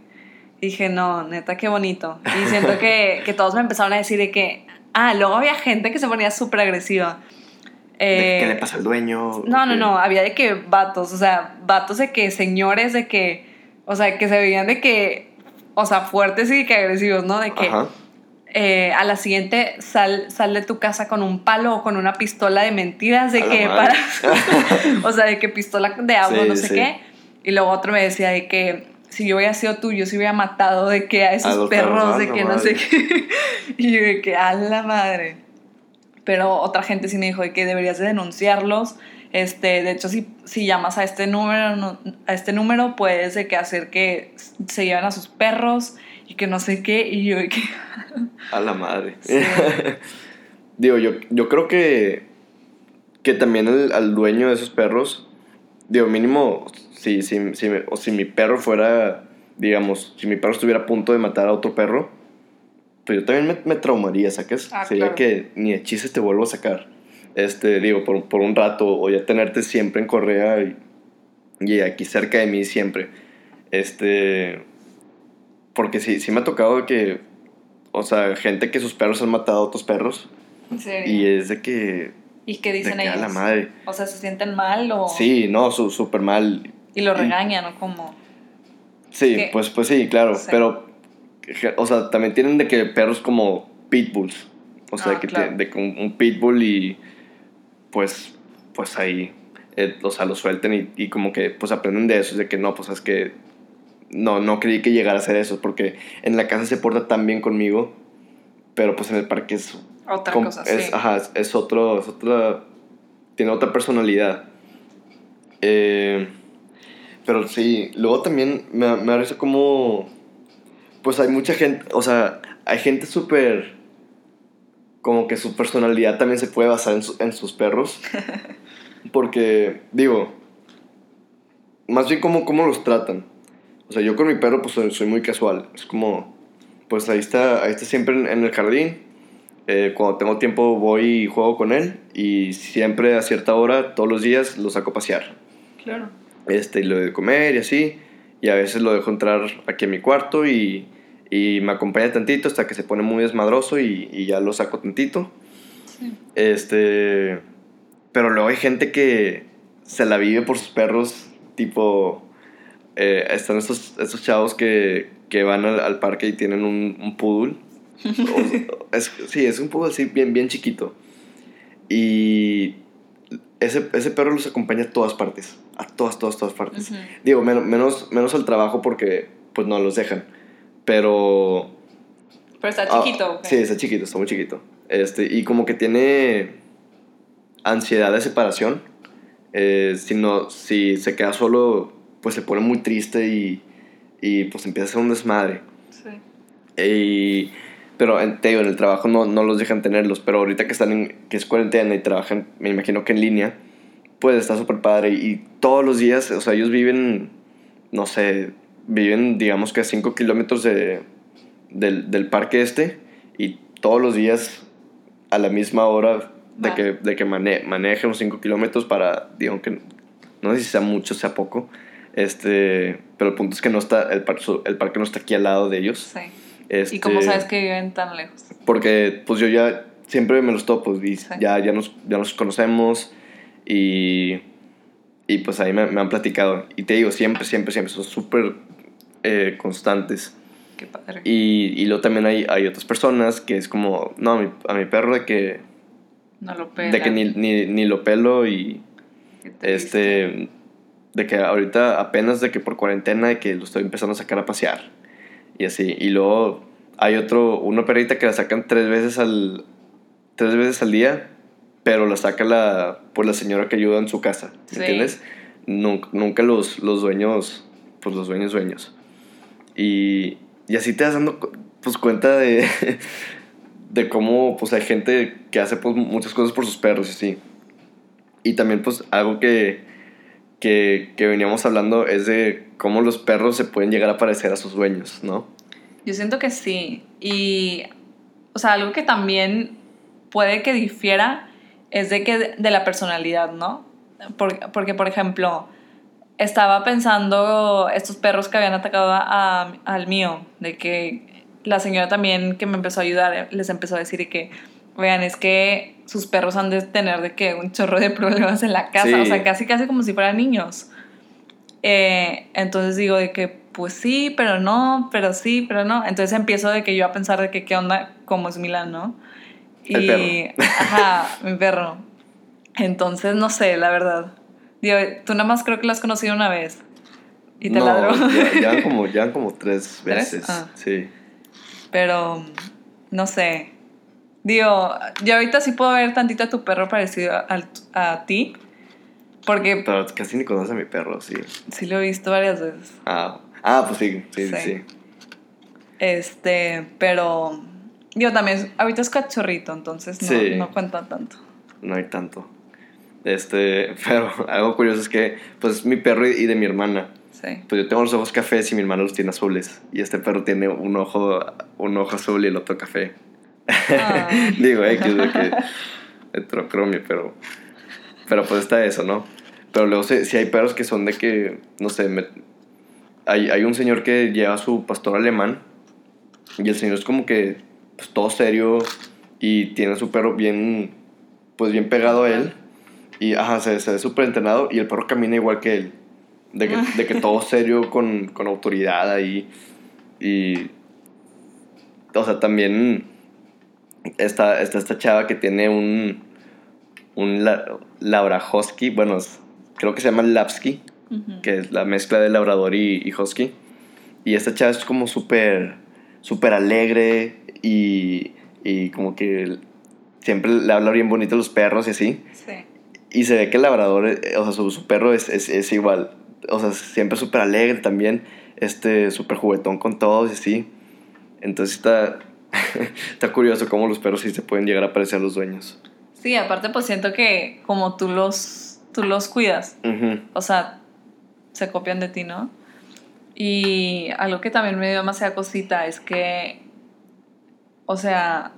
Dije, no, neta, qué bonito. Y siento que, que todos me empezaron a decir de que, ah, luego había gente que se ponía súper agresiva. ¿De Eh, ¿Qué le pasa al dueño? no, no, no, había de que vatos, o sea, vatos de que señores de que, o sea, que se veían de que, o sea, fuertes y que agresivos, ¿no? De que eh, a la siguiente sal, sal de tu casa con un palo o con una pistola de mentiras, de A que para, o sea, de que pistola de agua, Sí, no sé sí. qué. Y luego otro me decía de que si yo hubiera sido tú, yo se hubiera matado de que a esos perros, perros, a de que no sé qué. Y yo de que a la madre. Pero otra gente sí me dijo de que deberías de denunciarlos. Este, de hecho, si, si llamas a este número, no- a este número, puedes de que hacer que se lleven a sus perros y que no sé qué. Y yo que... A la madre. Sí. digo, yo, yo creo que, que también el- al dueño de esos perros, digo, mínimo, si, si, si, o si mi perro fuera, digamos, si mi perro estuviera a punto de matar a otro perro, pues yo también me, me traumaría, ¿sacas? Ah, Sería claro. que ni de te vuelvo a sacar. Este, digo, por, por un rato, o ya tenerte siempre en correa y, y aquí cerca de mí siempre. Este, porque sí, sí me ha tocado que, o sea, gente que sus perros han matado a otros perros. ¿En serio? Y es de que. ¿Y qué De dicen a ellos? la madre. O sea, ¿se sienten mal o...? Sí, no, su- súper mal. Y lo regañan, ¿no? Como... Sí, ¿Qué? pues, pues sí, claro. Sí. Pero, o sea, también tienen de que perros como pitbulls. O sea, Ah, que claro. te- de que un, un pitbull y. Pues, pues ahí. eh, o sea, lo suelten y, y como que pues aprenden de eso. De que no, pues es que. No, no creí que llegara a hacer eso. Porque en la casa se porta tan bien conmigo. Pero pues en el parque es Otra Com- cosa, es, sí. Ajá, es, es otro, es otra, tiene otra personalidad. Eh, pero sí, luego también me, me parece como, pues hay mucha gente, o sea, hay gente súper, como que su personalidad también se puede basar en, su- en sus perros. Porque, digo, más bien como cómo los tratan. O sea, yo con mi perro pues soy, soy muy casual. Es como, pues ahí está, ahí está siempre en, en el jardín. Eh, cuando tengo tiempo voy y juego con él. Y siempre a cierta hora, todos los días, lo saco a pasear. Claro. Este, y lo de comer y así. Y a veces lo dejo entrar aquí a mi cuarto y, y me acompaña tantito hasta que se pone muy desmadroso y, y ya lo saco tantito. Sí. Este. Pero luego hay gente que se la vive por sus perros, tipo. eh, están estos, estos chavos que, que van al, al parque y tienen un, un poodle. O- es- sí, es un poodle así bien, bien chiquito. Y ese, ese perro los acompaña a todas partes. A todas, todas, todas partes. Digo, men- menos, menos al trabajo porque pues no los dejan. Pero Pero está Ah, chiquito. Sí, está chiquito, está muy chiquito. Este, y como que tiene ansiedad de separación. Eh, si, no, si se queda solo, pues se pone muy triste y, y pues empieza a ser un desmadre. Sí. Y, pero en, te digo, en el trabajo no, no los dejan tenerlos, pero ahorita que están en, que es cuarentena y trabajan, me imagino que en línea, pues está súper padre. Y todos los días, o sea, ellos viven, no sé, viven digamos que a 5 kilómetros de, del, del parque este y todos los días a la misma hora de Va. que, de que mane manejen los 5 kilómetros para, digo que no sé si sea mucho, sea poco, este, pero el punto es que no está, el, par- el parque no está aquí al lado de ellos. Sí. Este, ¿Y cómo sabes que viven tan lejos? Porque pues yo ya siempre me los topo y Sí. ya, ya, nos, ya nos conocemos y, y pues ahí me, me han platicado. Y te digo, siempre, siempre, siempre son súper eh, constantes. Qué padre. Y, y luego también hay, hay otras personas que es como, no, a mi, a mi perro de que, no lo pela. de que ni, ni, ni lo pelo y este, de que ahorita apenas de que por cuarentena de que lo estoy empezando a sacar a pasear y así. Y luego hay otro, una perrita que la sacan tres veces al, tres veces al día, pero la saca la, pues la señora que ayuda en su casa, ¿me Sí. entiendes? Nunca, nunca los, los dueños, pues los dueños dueños. Y, y así te das dando pues cuenta de, de cómo pues hay gente que hace pues muchas cosas por sus perros y así. Y también pues algo que, que, que veníamos hablando es de cómo los perros se pueden llegar a parecer a sus dueños, ¿no? Yo siento que sí. Y, o sea, algo que también puede que difiera es de que de la personalidad, ¿no? Por- Porque, por ejemplo, estaba pensando estos perros que habían atacado a- al mío, de que la señora también que me empezó a ayudar les empezó a decir que, vean, es que sus perros han de tener de que un chorro de problemas en la casa, Sí. o sea, casi casi como si fueran niños. Eh, entonces digo de que, pues sí, pero no, pero sí, pero no. Entonces empiezo de que yo a pensar de que qué onda, cómo es Milán, ¿no? El y, ajá, mi perro. Entonces, no sé, la verdad. Digo, tú nada más creo que lo has conocido una vez. Y te no, ladró. Ya, ya como, ya como tres ¿Tres? veces. Ah. Sí. Pero, no sé. Digo, yo ahorita sí puedo ver tantito a tu perro parecido al- a, ti. Porque Pero casi ni conoce a mi perro, sí. sí lo he visto varias veces. Ah, ah pues sí, sí, sí. Este, pero yo también, ahorita es cachorrito, entonces no, Sí. no cuenta tanto. No hay tanto. Este, pero algo curioso es que, pues, mi perro y de mi hermana. Sí. Pues yo tengo los ojos cafés y mi hermana los tiene azules. Y este perro tiene un ojo, un ojo azul y el otro café. Ah. Digo, X, de que heterocromia, pero, pero pues está eso, ¿no? Pero luego si, si hay perros que son de que, no sé, me- hay, hay un señor que lleva a su pastor alemán y el señor es como que, pues todo serio y tiene a su perro bien, pues bien pegado a él y, ajá, se, se ve súper entrenado y el perro camina igual que él. De que, de que todo serio con, con autoridad ahí y, o sea, también está, está esta chava que tiene un, un la, Laura Husky, bueno, creo que se llama Lapsky, Ujú. que es la mezcla de labrador y, y husky. Y esta chava es como súper, súper alegre y, y como que siempre le habla bien bonito a los perros y así. Sí. Y se ve que el labrador, eh, o sea, su, su perro es, es, es igual. O sea, siempre súper alegre también, este, súper juguetón con todos y así. Entonces está, está curioso cómo los perros sí se pueden llegar a parecer a los dueños. Sí, aparte pues siento que como tú los, tú los cuidas, Ujú. o sea, se copian de ti, ¿no? Y algo que también me dio demasiada cosita es que, o sea,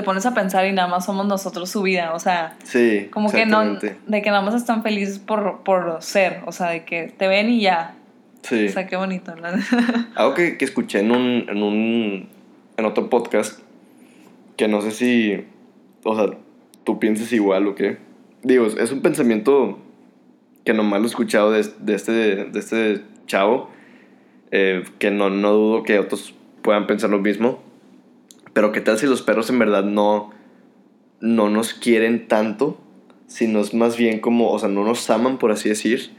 te pones a pensar y nada más somos nosotros su vida, o sea, Sí, como que no, de que nada más están felices por, por ser, o sea, de que te ven y ya. Sí. O sea, qué bonito, ¿verdad? Algo que, que escuché en un, en un. en otro podcast. Que no sé si. O sea, tú piensas igual o qué. Digo, es- es un pensamiento que nomás lo he escuchado de, de este, de este chavo. eh, que no, no dudo que otros puedan pensar lo mismo. Pero qué tal si los perros en verdad no. no nos quieren tanto. Sino es más bien como. O sea, no nos aman, por así decir.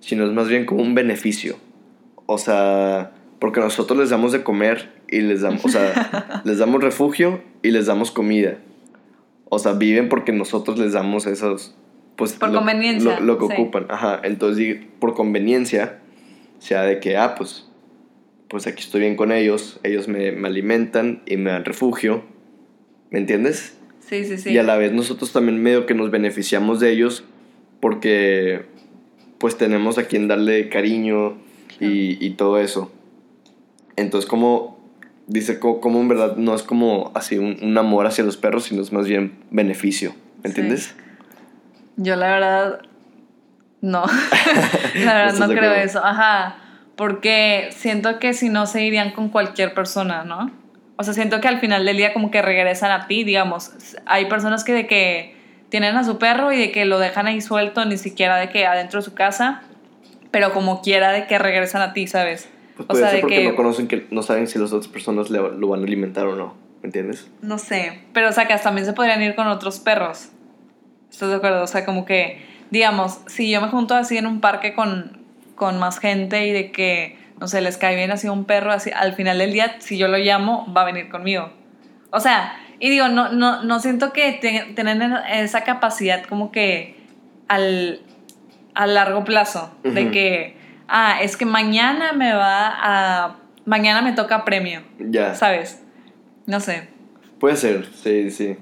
Sino es más bien como un beneficio. O sea, porque nosotros les damos de comer y les damos, o sea, les damos refugio y les damos comida. O sea, viven porque nosotros les damos esos, pues Por lo, conveniencia, lo, lo que sí. ocupan. Ajá, entonces por conveniencia, sea de que, ah, pues, pues aquí estoy bien con ellos, ellos me, me alimentan y me dan refugio, ¿me entiendes? Sí, sí, sí. Y a la vez nosotros también medio que nos beneficiamos de ellos porque pues tenemos a quien darle cariño y, y todo eso. Entonces como dice co- como, en verdad no es como así un, un amor hacia los perros, sino es más bien beneficio, ¿me Sí. entiendes? Yo la verdad no. la verdad ¿Estás no creo acuerdo? eso. Ajá. Porque siento que si no se irían con cualquier persona, ¿no? O sea, siento que al final del día como que regresan a ti, digamos. Hay personas que de que tienen a su perro y de que lo dejan ahí suelto, ni siquiera de que adentro de su casa, pero como quiera de que regresan a ti, ¿sabes? Pues o puede sea, ser de porque que no conocen que no saben si las otras personas le- lo van a alimentar o no, ¿me entiendes? No sé, pero o sea, que también se podrían ir con otros perros. ¿Estás de acuerdo? O sea, como que, digamos, si yo me junto así en un parque con, con más gente y de que, no sé, les cae bien así un perro, así, al final del día, si yo lo llamo, va a venir conmigo. O sea, y digo, no, no, no siento que te- tienen esa capacidad como que al, a largo plazo, de que, ah, es que mañana me va a, mañana me toca premio, Ya. ¿sabes? No sé. Puede ser, sí, sí.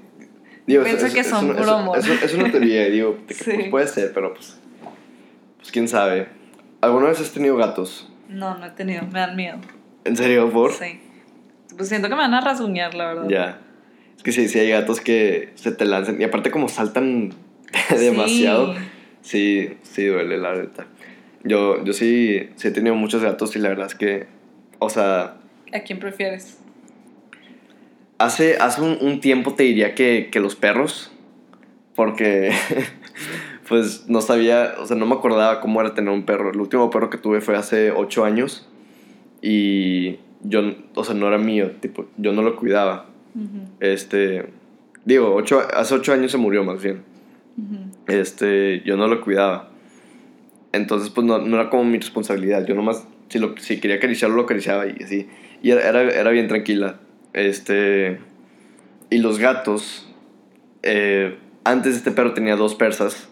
Digo, Pienso que son una- puro amor. es- es una teoría, digo, Sí. pues, puede ser, pero pues, pues quién sabe. ¿Alguna vez has tenido gatos? No, no he tenido, me dan miedo. ¿En serio, por? Sí. Pues siento que me van a rasguñar, la verdad. Ya. Es que sí, sí hay gatos que se te lanzan. Y aparte como saltan demasiado. Sí, sí duele, la verdad. Yo, yo sí, sí he tenido muchos gatos y la verdad es que, o sea, ¿A quién prefieres? hace, hace un, un tiempo te diría que, que los perros, porque pues no sabía, o sea, no me acordaba cómo era tener un perro. El último perro que tuve fue hace ocho años y yo, o sea, no era mío, tipo, yo no lo cuidaba. Este, digo, ocho, hace ocho años se murió más bien. Este, yo no lo cuidaba. Entonces, pues no, no era como mi responsabilidad. Yo nomás, si, lo, si quería acariciarlo, lo acariciaba y así. Y era, era, era bien tranquila. Este, y los gatos, eh, antes este perro tenía dos persas.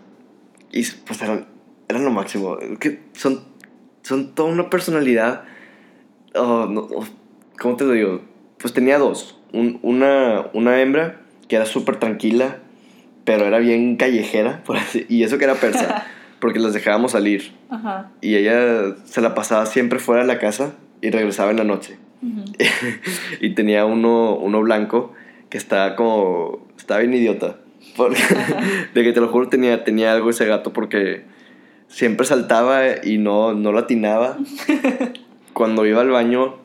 Y pues eran, eran lo máximo. Que son, son toda una personalidad. Oh, no, oh, ¿Cómo te lo digo? Pues tenía dos. Un- una, una hembra que era súper tranquila, pero era bien callejera, por así, y eso que era persa, porque las dejábamos salir. Ajá. Y ella se la pasaba siempre fuera de la casa y regresaba en la noche. y tenía uno, uno blanco que estaba como. Estaba bien idiota. Porque, de que te lo juro, tenía, tenía algo ese gato porque siempre saltaba y no, no lo atinaba. Cuando iba al baño,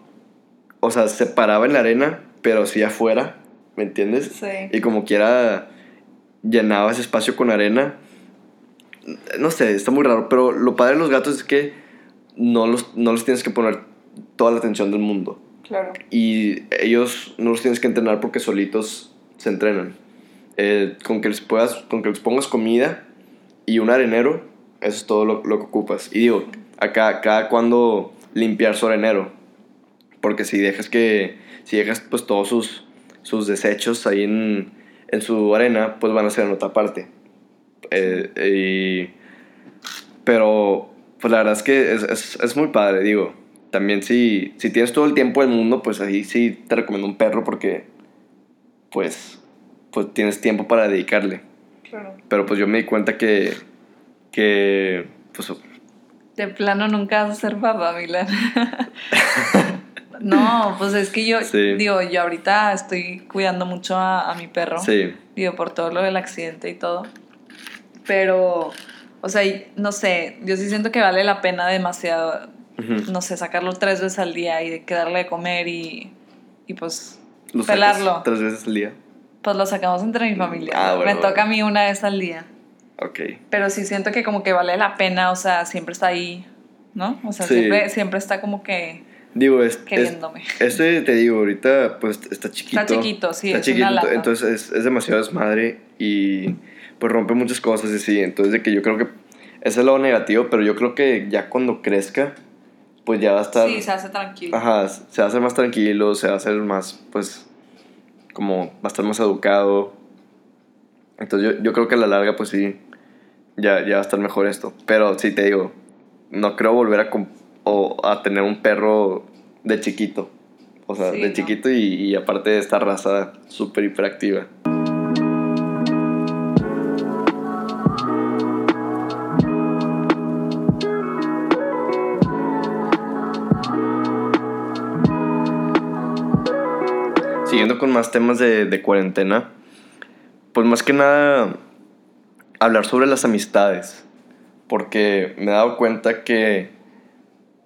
o sea, se paraba en la arena, pero sí afuera, ¿me entiendes? Sí. Y como quiera llenaba ese espacio con arena. No sé, está muy raro, pero lo padre de los gatos es que no los, no los tienes que poner toda la atención del mundo. Claro. Y ellos no los tienes que entrenar porque solitos se entrenan. Eh, con, que les puedas, con que les pongas comida y un arenero, eso es todo lo, lo que ocupas. Y digo, acá, cada cuando limpiar su arenero. Porque si dejas que, si dejas pues todos sus, sus desechos ahí en, en su arena, pues van a ser en otra parte. Eh, y- pero, pues la verdad es que es, es, es muy padre, digo. También si, si tienes todo el tiempo del mundo, pues ahí sí te recomiendo un perro porque, pues, pues tienes tiempo para dedicarle. Claro. Pero pues yo me di cuenta que, que pues, De plano nunca vas a ser papá, Milan. no, pues es que yo, Sí. digo, yo ahorita estoy cuidando mucho a, a mi perro. sí, Digo, por todo lo del accidente y todo. Pero, o sea, y- no sé, yo sí siento que vale la pena demasiado, no sé, sacarlo tres veces al día y de que darle de comer y, y pues pelarlo. tres veces al día. Pues lo sacamos entre mi familia. Ah, bueno, Me bueno. toca a mí una vez al día. Ok. Pero sí siento que como que vale la pena, o sea, siempre está ahí, ¿no? O sea, Sí. siempre, siempre está como que Digo, es, es- queriéndome. este te digo, ahorita pues está chiquito. Está chiquito, sí, Está es chiquito, una entonces es, es demasiado desmadre y pues rompe muchas cosas y sí. Entonces de que yo creo que ese es lo negativo, pero yo creo que ya cuando crezca, pues ya va a estar... Sí, se hace tranquilo. Ajá, se va a hacer más tranquilo, se va a hacer más, pues, como va a estar más educado. Entonces yo, yo creo que a la larga, pues sí, ya, ya va a estar mejor esto. Pero sí te digo, no creo volver a, o a tener un perro de chiquito. O sea, Sí, de no. chiquito y, y aparte de esta raza súper hiperactiva. Siguiendo con más temas de, de cuarentena, pues más que nada hablar sobre las amistades. Porque me he dado cuenta que,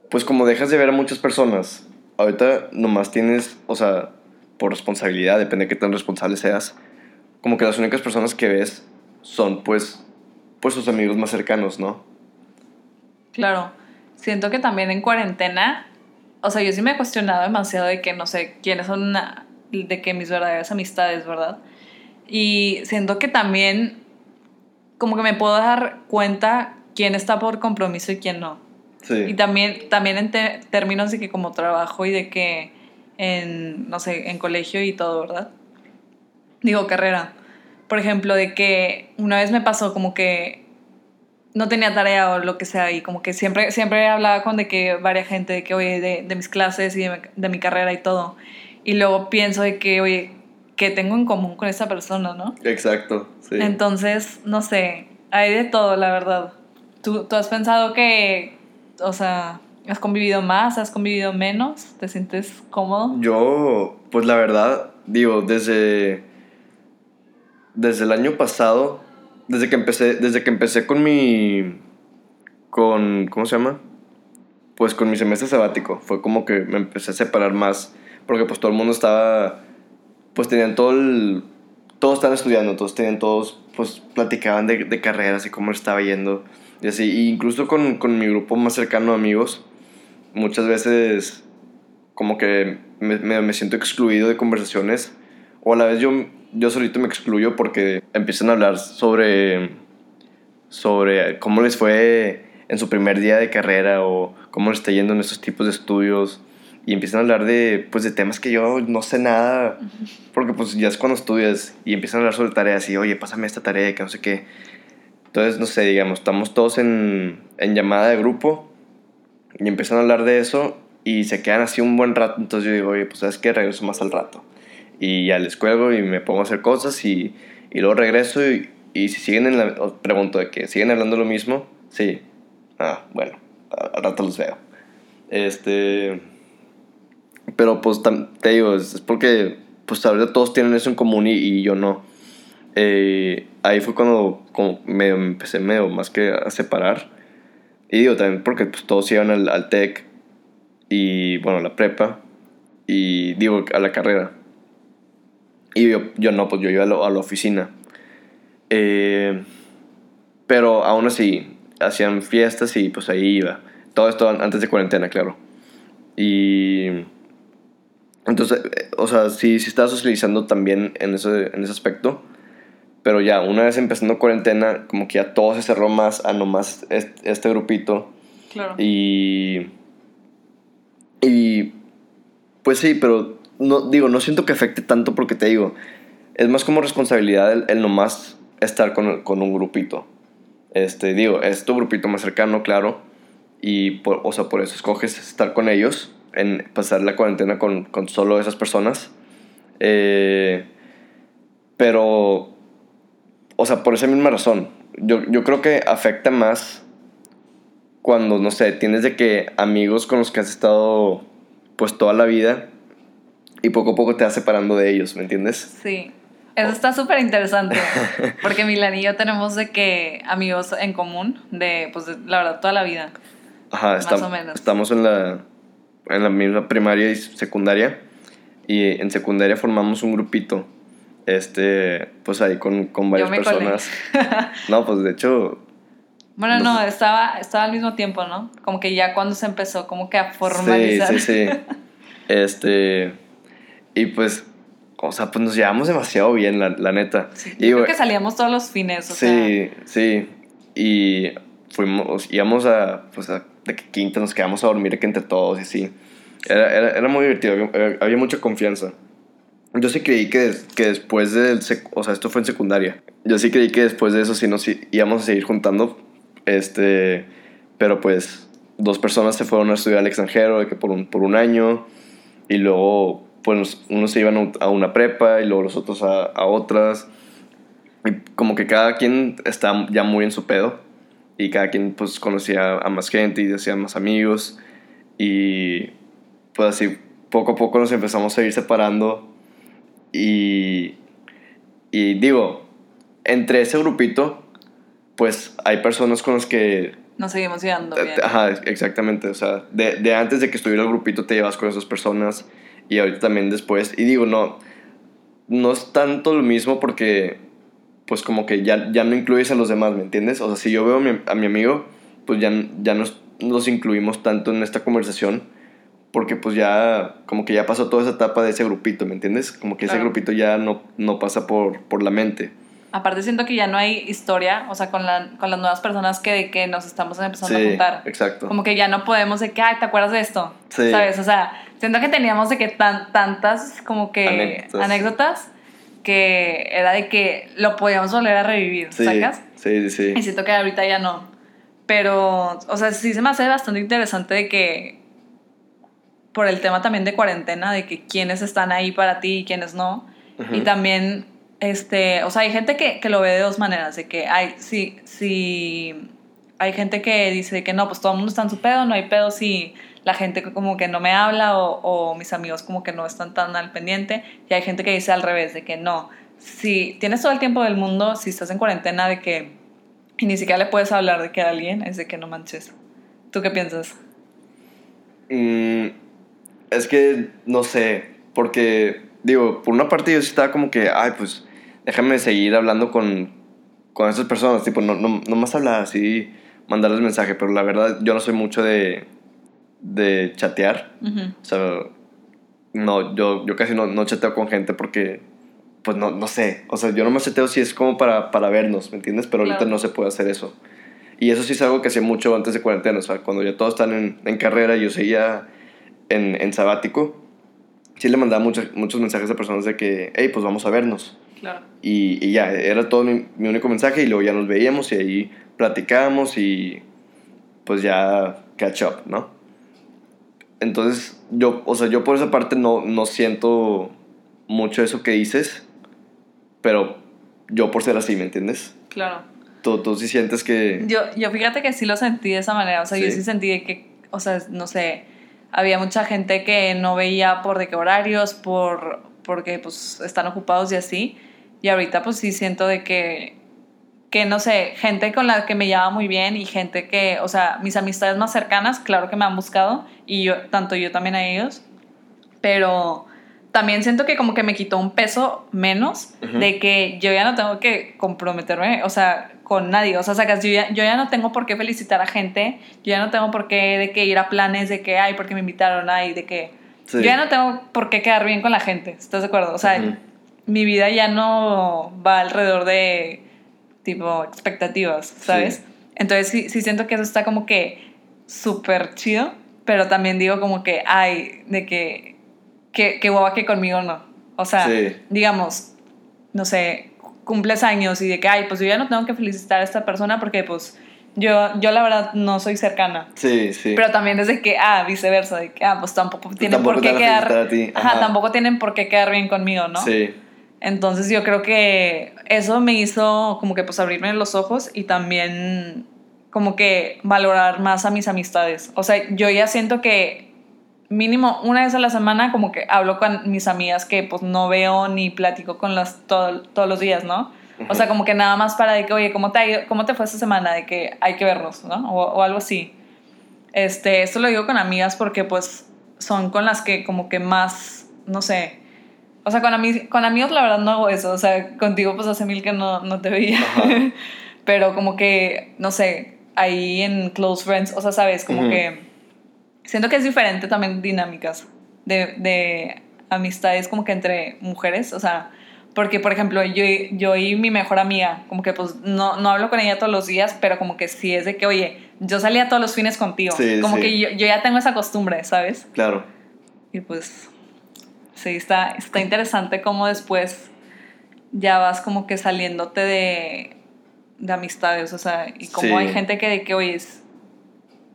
pues como dejas de ver a muchas personas, ahorita nomás tienes, o sea, por responsabilidad, depende de qué tan responsable seas, como que las únicas personas que ves son pues, pues tus amigos más cercanos, ¿no? Claro, siento que también en cuarentena, o sea, yo sí me he cuestionado demasiado de que no sé quiénes son, de que mis verdaderas amistades, ¿verdad? Y siento que también como que me puedo dar cuenta quién está por compromiso y quién no. Sí. Y también, también en te- términos de que como trabajo y de que en, no sé, en colegio y todo, ¿verdad? Digo, carrera. Por ejemplo, de que una vez me pasó como que no tenía tarea o lo que sea y como que siempre, siempre hablaba con de que varias gente de que, oye, de, de mis clases y de mi carrera y todo. Y luego pienso de que, oye, ¿qué tengo en común con esa persona, no? Exacto, sí. Entonces, no sé, hay de todo, la verdad. ¿Tú, tú has pensado que, o sea, has convivido más, has convivido menos? ¿Te sientes cómodo? Yo, pues la verdad, digo, desde, desde el año pasado, desde que empecé, desde que empecé con mi, con, ¿cómo se llama? Pues con mi semestre sabático, fue como que me empecé a separar más, porque pues todo el mundo estaba, pues tenían todo el, todos estaban estudiando, todos tenían todos, pues platicaban de, de carreras y cómo estaba yendo, y así, incluso con, con mi grupo más cercano de amigos, muchas veces como que me, me, me siento excluido de conversaciones o a la vez yo, yo solito me excluyo porque empiezan a hablar sobre, sobre cómo les fue en su primer día de carrera o cómo les está yendo en esos tipos de estudios y empiezan a hablar de, pues, de temas que yo no sé nada porque pues ya es cuando estudias y empiezan a hablar sobre tareas y oye, pásame esta tarea que no sé qué. Entonces, no sé, digamos, estamos todos en, en llamada de grupo y empiezan a hablar de eso y se quedan así un buen rato. Entonces yo digo, oye, pues sabes que regreso más al rato. Y ya les cuelgo y me pongo a hacer cosas y, y luego regreso y, y si siguen en la... Pregunto de que siguen hablando lo mismo. Sí. Ah, bueno, al rato los veo. Este... Pero pues te digo, es, porque pues ahorita todos tienen eso en común y, y yo no. Eh, ahí fue cuando como me empecé medio más que a separar. Y digo también porque pues, todos iban al, al TEC y bueno, la prepa y digo a la carrera. Y yo, yo no, pues yo iba a, lo- a la oficina. Eh, pero aún así, hacían fiestas y pues ahí iba. Todo esto an- antes de cuarentena, claro. Y entonces, eh, o sea, sí, sí estaba socializando también en ese, en ese aspecto. Pero ya, una vez empezando cuarentena, como que ya todo se cerró más a nomás este, este grupito. Claro. Y. Y. Pues sí, pero no, digo, no siento que afecte tanto porque te digo, es más como responsabilidad el, el nomás estar con, con un grupito. Este, digo, es tu grupito más cercano, claro. Y, por, o sea, por eso escoges estar con ellos, en pasar la cuarentena con, con solo esas personas. Eh, pero, o sea, por esa misma razón, yo, yo creo que afecta más cuando, no sé, tienes de que amigos con los que has estado pues toda la vida y poco a poco te vas separando de ellos, ¿me entiendes? Sí. Eso está súper interesante. Porque Milan y yo tenemos de que amigos en común, de, pues, de, la verdad, toda la vida. Ajá, Más o menos. estamos en la, en la misma primaria y secundaria y en secundaria formamos un grupito, este, pues ahí con, con varias me personas. No, pues de hecho, Bueno, No estaba, estaba al mismo tiempo, ¿no? Como que ya cuando se empezó como que a formalizar. Sí, sí, sí. Este. Y pues. O sea, pues nos llevamos demasiado bien, la, la neta. Sí, Y, yo creo que salíamos todos los fines, o sí, sí. Y fuimos, íbamos a, pues a, de que quinta nos quedamos a dormir que entre todos y así. Era, era, era muy divertido, había, había mucha confianza. Yo sí creí que, que después del... O sea, esto fue en secundaria. Yo sí creí que después de eso sí nos íbamos a seguir juntando. Este... Pero pues dos personas se fueron a estudiar al extranjero de que por un, por un año. Y luego, pues unos se iban a una prepa y luego los otros a, a otras. Y como que cada quien está ya muy en su pedo. Y cada quien pues conocía a más gente y hacía más amigos. Y pues así poco a poco nos empezamos a ir separando. Y, y digo, entre ese grupito, pues hay personas con las que... Nos seguimos llevando bien. Ajá, exactamente. O sea, de, de antes de que estuviera el grupito te llevas con esas personas y ahorita también después. Y digo, no, no es tanto lo mismo porque pues como que ya, ya no incluyes a los demás, ¿me entiendes? O sea, si yo veo a mi, a mi amigo, pues ya, ya nos, nos incluimos tanto en esta conversación porque pues ya como que ya pasó toda esa etapa de ese grupito, ¿me entiendes? Como que ese grupito ya no, no pasa por, por la mente. Aparte siento que ya no hay historia, o sea, con, la, con las nuevas personas que, de que nos estamos empezando Sí, a juntar. exacto. Como que ya no podemos de que, ay, ¿te acuerdas de esto? Sí. ¿Sabes? O sea, siento que teníamos de que tan, tantas como que Anécdotas. anécdotas que era de que lo podíamos volver a revivir, Sí, ¿sacas? sí, sí, Y siento que ahorita ya no. Pero, o sea, sí se me hace bastante interesante de que, por el tema también de cuarentena, de que quiénes están ahí para ti y quiénes no. Y Ujú. también, este, o sea, hay gente que, que lo ve de dos maneras, de que hay, sí, sí, hay gente que dice que no, pues todo el mundo está en su pedo, no hay pedo si la gente como que no me habla o, mis amigos como que no están tan al pendiente. Y hay gente que dice al revés, de que no, si tienes todo el tiempo del mundo, si estás en cuarentena, de que y ni siquiera le puedes hablar de que a alguien, es de que no manches. ¿Tú qué piensas? Mm, es que no sé, porque digo, por una parte yo estaba como que, ay, pues déjame seguir hablando con, con esas personas, tipo, no, no, no más hablar así, mandarles mensaje, pero la verdad yo no soy mucho de, de chatear, Ujú. o sea, no, yo, yo casi no, no chateo con gente porque, pues no, no sé, o sea, yo no me chateo si es como para, para vernos, ¿me entiendes? Pero ahorita Claro. no se puede hacer eso. Y eso sí es algo que hacía mucho antes de cuarentena, o sea, cuando ya todos están en, en carrera y yo seguía en, en sabático, sí le mandaba muchos, muchos mensajes a personas de que, hey, pues vamos a vernos. Claro. Y, y ya, era todo mi, mi único mensaje y luego ya nos veíamos y ahí platicábamos y pues ya catch up, ¿no? Entonces, yo, o sea, yo por esa parte no, no siento mucho eso que dices, pero yo por ser así, ¿me entiendes? Claro. Tú, tú sí sientes que... Yo, yo fíjate que sí lo sentí de esa manera, o sea, yo Sí. sí sentí de que, o sea, no sé, había mucha gente que no veía por de qué horarios, por, porque pues están ocupados y así, y ahorita pues sí siento de que, que no sé, gente con la que me llevaba muy bien y gente que, o sea, mis amistades más cercanas, claro que me han buscado, y yo, tanto yo también a ellos, pero también siento que como que me quitó un peso menos de que yo ya no tengo que comprometerme, o sea, con nadie, o sea, sacas, yo ya, yo ya no tengo por qué felicitar a gente, yo ya no tengo por qué de que ir a planes de que, ay, porque me invitaron, ay, de que... Sí. Yo ya no tengo por qué quedar bien con la gente, ¿estás de acuerdo? O sea, mi vida ya no va alrededor de, tipo, expectativas, ¿sabes? Entonces sí, sí siento que eso está como que súper chido, pero también digo como que, ay, de que, que, que guapa que conmigo no. O sea, Sí. digamos, no sé, cumples años y de que, ay, pues yo ya no tengo que felicitar a esta persona porque pues yo, yo la verdad no soy cercana. Sí, sí. Pero también es de que, ah, viceversa, de que, ah, pues tampoco tienen tampoco por qué quedar. ajá. tampoco tienen por qué quedar bien conmigo, ¿no? Sí. Entonces yo creo que eso me hizo como que pues abrirme los ojos y también como que valorar más a mis amistades. O sea, yo ya siento que mínimo una vez a la semana como que hablo con mis amigas que pues no veo ni platico con las todo- todos los días, ¿no? O sea, como que nada más para de que, oye, ¿cómo te, ha ido- cómo te fue esta semana? De que hay que vernos, ¿no? O, o algo así. Este, esto lo digo con amigas porque pues son con las que como que más, no sé, o sea, con, ami- con amigos la verdad no hago eso. O sea, contigo pues hace mil que no, no te veía. Ajá. Pero como que, no sé, ahí en Close Friends, o sea, sabes, como Ujú. que siento que es diferente también dinámicas de, de amistades como que entre mujeres. O sea, porque por ejemplo yo, yo y mi mejor amiga, como que pues no, no hablo con ella todos los días, pero como que sí es de que, oye, yo salía todos los fines contigo. Sí, como sí. que yo, yo ya tengo esa costumbre, ¿sabes? Claro. Y pues Sí, está, está interesante cómo después ya vas como que saliéndote de, de amistades, o sea, y como Sí. hay gente que, que oye,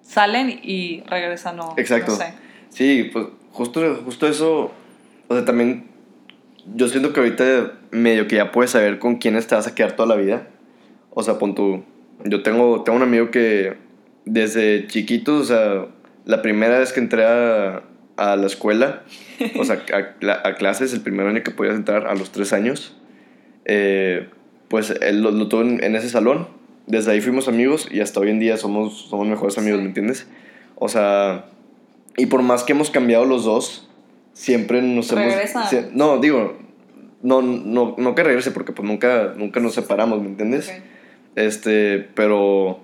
salen y regresan, no, Exacto. no sé. Sí, pues justo, justo eso, o sea, también yo siento que ahorita medio que ya puedes saber con quiénes te vas a quedar toda la vida. O sea, pon tú, yo tengo, tengo un amigo que desde chiquito, o sea, la primera vez que entré a, a la escuela, o sea, a, a clases, el primer año que podías entrar a los tres años, eh, pues él lo, lo tuvo en, en ese salón. Desde ahí fuimos amigos y hasta hoy en día somos, somos mejores amigos, Sí. ¿me entiendes? O sea, y por más que hemos cambiado los dos, siempre nos Regresan. hemos... sie- no, digo, no, no, no que regrese porque pues nunca, nunca nos separamos, ¿me entiendes? Ok. Este, pero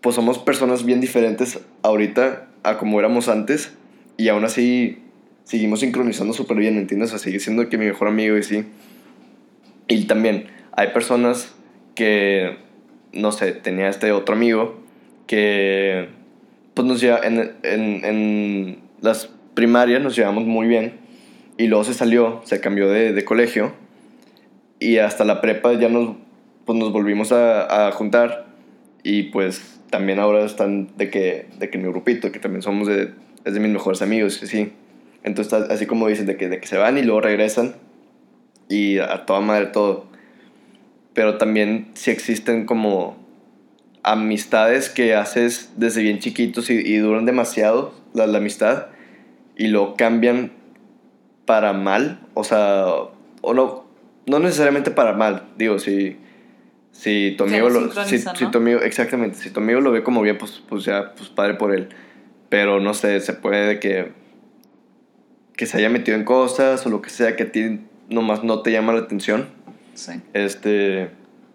pues somos personas bien diferentes ahorita a como éramos antes y aún así seguimos sincronizando súper bien, ¿me entiendes? O sigue siendo que mi mejor amigo y sí. Y también hay personas que, no sé, tenía este otro amigo que pues nos lleva en, en, en las primarias nos llevamos muy bien y luego se salió, se cambió de, de colegio y hasta la prepa ya nos, pues nos volvimos a, a juntar y pues también ahora están de que, de que mi grupito, que también somos de, es de mis mejores amigos, sí. Entonces, así como dicen, de que, de que se van y luego regresan y a toda madre todo. Pero también sí existen como amistades que haces desde bien chiquitos y, y duran demasiado la, la amistad y luego cambian para mal, o sea, o no, no necesariamente para mal, digo, si, si tu amigo no lo, si, sincronizan, si ¿no? tu amigo, exactamente, si tu amigo lo ve como bien, pues, pues ya, pues padre por él, pero no sé, se puede de que, que se haya metido en cosas o lo que sea que a ti nomás no te llama la atención, Sí, este,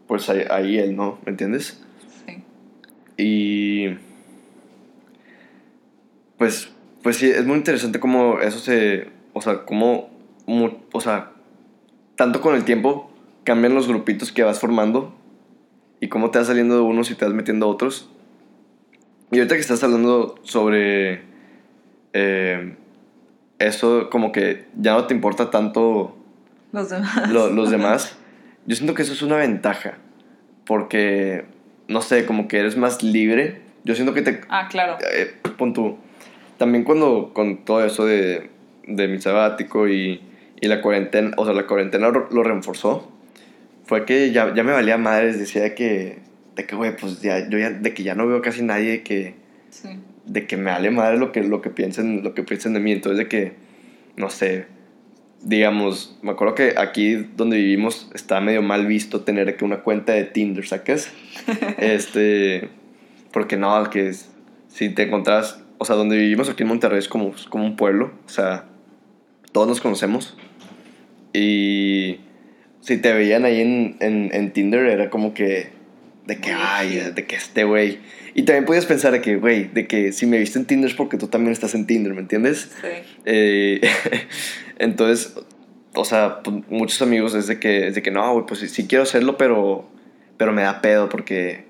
pues ahí, ahí él, ¿no? ¿Me entiendes? sí. Y pues, pues sí, es muy interesante cómo eso se, o sea, cómo, o sea, tanto con el tiempo cambian los grupitos que vas formando y cómo te vas saliendo de unos y te vas metiendo a otros. Y ahorita que estás hablando sobre eh, eso, como que ya no te importa tanto Los demás. lo- los demás, yo siento que eso es una ventaja. Porque, no sé, como que eres más libre. Yo siento que te... Ah, claro. eh, pon tú, también cuando con todo eso de, de mi sabático y, y la cuarentena, o sea, la cuarentena lo, reforzó, fue que ya, ya me valía madres, decía de que, de que, güey, pues ya, yo ya, de que ya no veo casi nadie, que, Sí. De que me vale madre lo que, lo que piensen, lo que piensen de mí, entonces de que, no sé, digamos, me acuerdo que aquí donde vivimos está medio mal visto tener que una cuenta de Tinder, ¿sacas? este, porque no, que es, si te encontrás, o sea, donde vivimos aquí en Monterrey es como, es como un pueblo, o sea, todos nos conocemos y si te veían ahí en, en, en Tinder era como que, de que, ay, de que este güey. Y también podías pensar de que, güey, de que si me viste en Tinder es porque tú también estás en Tinder, ¿me entiendes? Sí. Eh, entonces, o sea, pues, muchos amigos es de que, es de que no, güey, pues sí, sí quiero hacerlo, pero, pero me da pedo porque,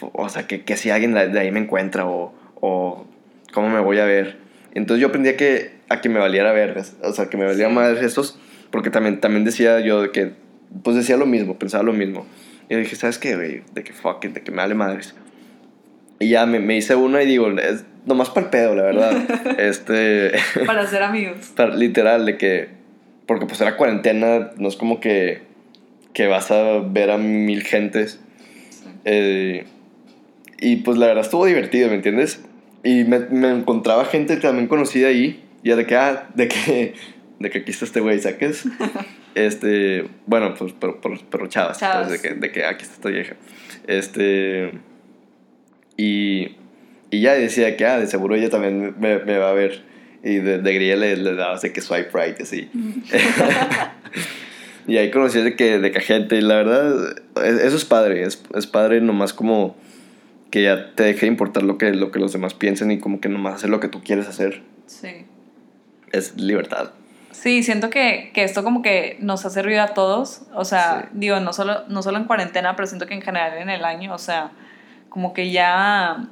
o sea, que, que si alguien de ahí me encuentra o, o cómo me voy a ver. Entonces yo aprendí a que, a que me valiera ver, o sea, que me valía Sí. más estos, porque también, también decía yo que, pues decía lo mismo, pensaba lo mismo. Y dije, ¿sabes qué, güey? De que fuck it, de que me vale madres. Y ya me, me hice una y digo, es nomás para el pedo, la verdad. este, Para ser amigos. para- literal, de que, porque pues era cuarentena, no es como que, que vas a ver a mil gentes. Sí. Eh, y pues la verdad estuvo divertido, ¿me entiendes? Y me, me encontraba gente también conocida ahí, y era de que, ah, de que, de que aquí está este güey, ¿saques? este, bueno, pues, pero, pero, pero chavas, Chavas. pues, de, que, de que aquí está esta vieja. Este, y, y ya decía que, ah, de seguro ella también me, me va a ver. Y de, de grilla le, le dabas de que swipe right, así. Y ahí conocí de que, de que gente, y la verdad, es- eso es padre, es, es padre nomás como que ya te deje de importar lo que, lo que los demás piensen y como que nomás hacer lo que tú quieres hacer. Sí. Es libertad. Sí, siento que, que esto como que nos ha servido a todos, o sea, Sí. digo, no solo, no solo en cuarentena, pero siento que en general en el año, o sea, como que ya,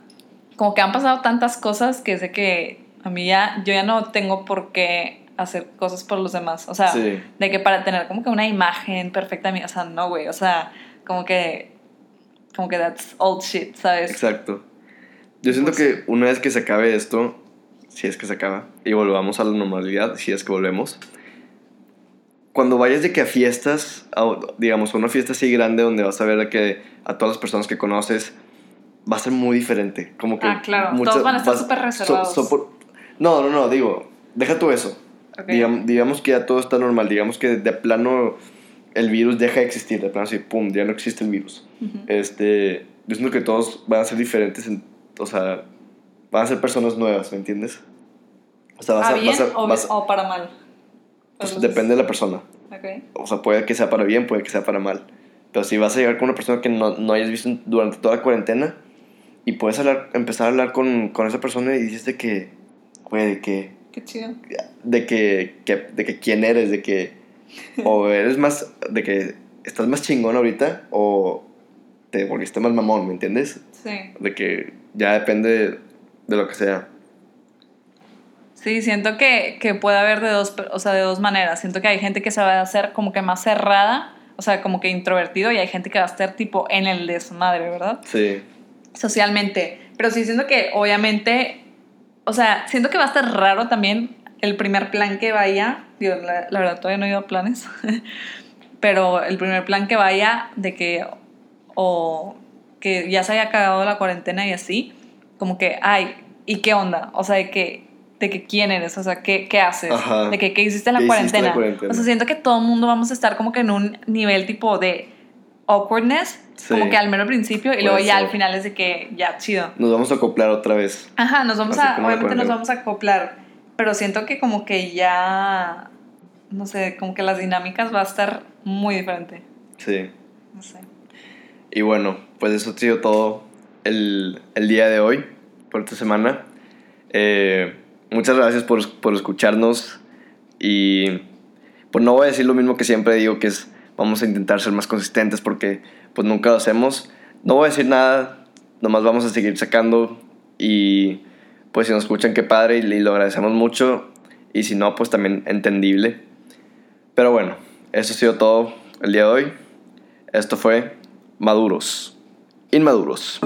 como que han pasado tantas cosas que sé que a mí ya, yo ya no tengo por qué hacer cosas por los demás. O sea, Sí. de que para tener como que una imagen perfecta mía. O sea, no, güey. O sea, como que. Como que that's old shit, ¿sabes? Exacto. Yo siento Pues que una vez que se acabe esto, si es que se acaba, y volvamos a la normalidad, si es que volvemos, cuando vayas de que a fiestas, a- digamos, a una fiesta así grande donde vas a ver a, que, a todas las personas que conoces, va a ser muy diferente. Como que Ah, claro. muchas- Todos van a estar súper reservados. so por- no, no, no, digo, deja tú eso. Ok. Digam- digamos que ya todo está normal, digamos que de plano el virus deja de existir, de plano así, pum, ya no existe el virus. Ujú. Este, yo siento que todos van a ser diferentes, en- o sea, van a ser personas nuevas, ¿me entiendes? O sea, vas ¿A a, bien vas a- o, vas- o para mal? pues, depende de la persona. Ok. O sea, puede que sea para bien, puede que sea para mal. Pero si vas a llegar con una persona que no, no hayas visto durante toda la cuarentena y puedes hablar, empezar a hablar con, con esa persona y dices de que, güey, de que, Qué chido. de que, que- de que quién eres, de que, o eres más, de que estás más chingón ahorita o te volviste más mamón, ¿me entiendes? Sí. De que ya depende de lo que sea. Sí, siento que, que puede haber de dos, o sea, de dos maneras. Siento que hay gente que se va a hacer como que más cerrada, o sea, como que introvertido, y hay gente que va a estar tipo en el desmadre, ¿verdad? Sí, Socialmente. Pero sí siento que obviamente, o sea, siento que va a estar raro también el primer plan que vaya. Digo, la, la verdad todavía no he ido a planes. Pero el primer plan que vaya de que o que ya se haya cagado la cuarentena y así, como que, ay, ¿y qué onda? O sea, de que, de que quién eres, o sea, ¿qué, qué haces? Ajá. De que qué hiciste en la, ¿Qué hiciste en la cuarentena? cuarentena? O sea, siento que todo el mundo vamos a estar como que en un nivel tipo de awkwardness, Sí. como que al mero principio, y luego ya al final es de que ya, chido. nos vamos a acoplar otra vez. Ajá, nos vamos Así a, obviamente nos cuarentena. vamos a acoplar, pero siento que como que ya, no sé, como que las dinámicas va a estar muy diferente, Sí. no sé. Y bueno, pues eso ha sido todo el, el día de hoy, por esta semana. Eh, muchas gracias por, por escucharnos y pues no voy a decir lo mismo que siempre digo, que es vamos a intentar ser más consistentes porque pues nunca lo hacemos. No voy a decir nada, nomás vamos a seguir sacando y pues si nos escuchan qué padre y, y lo agradecemos mucho y si no pues también entendible. Pero bueno, eso ha sido todo el día de hoy. Esto fue Maduros. Inmaduros.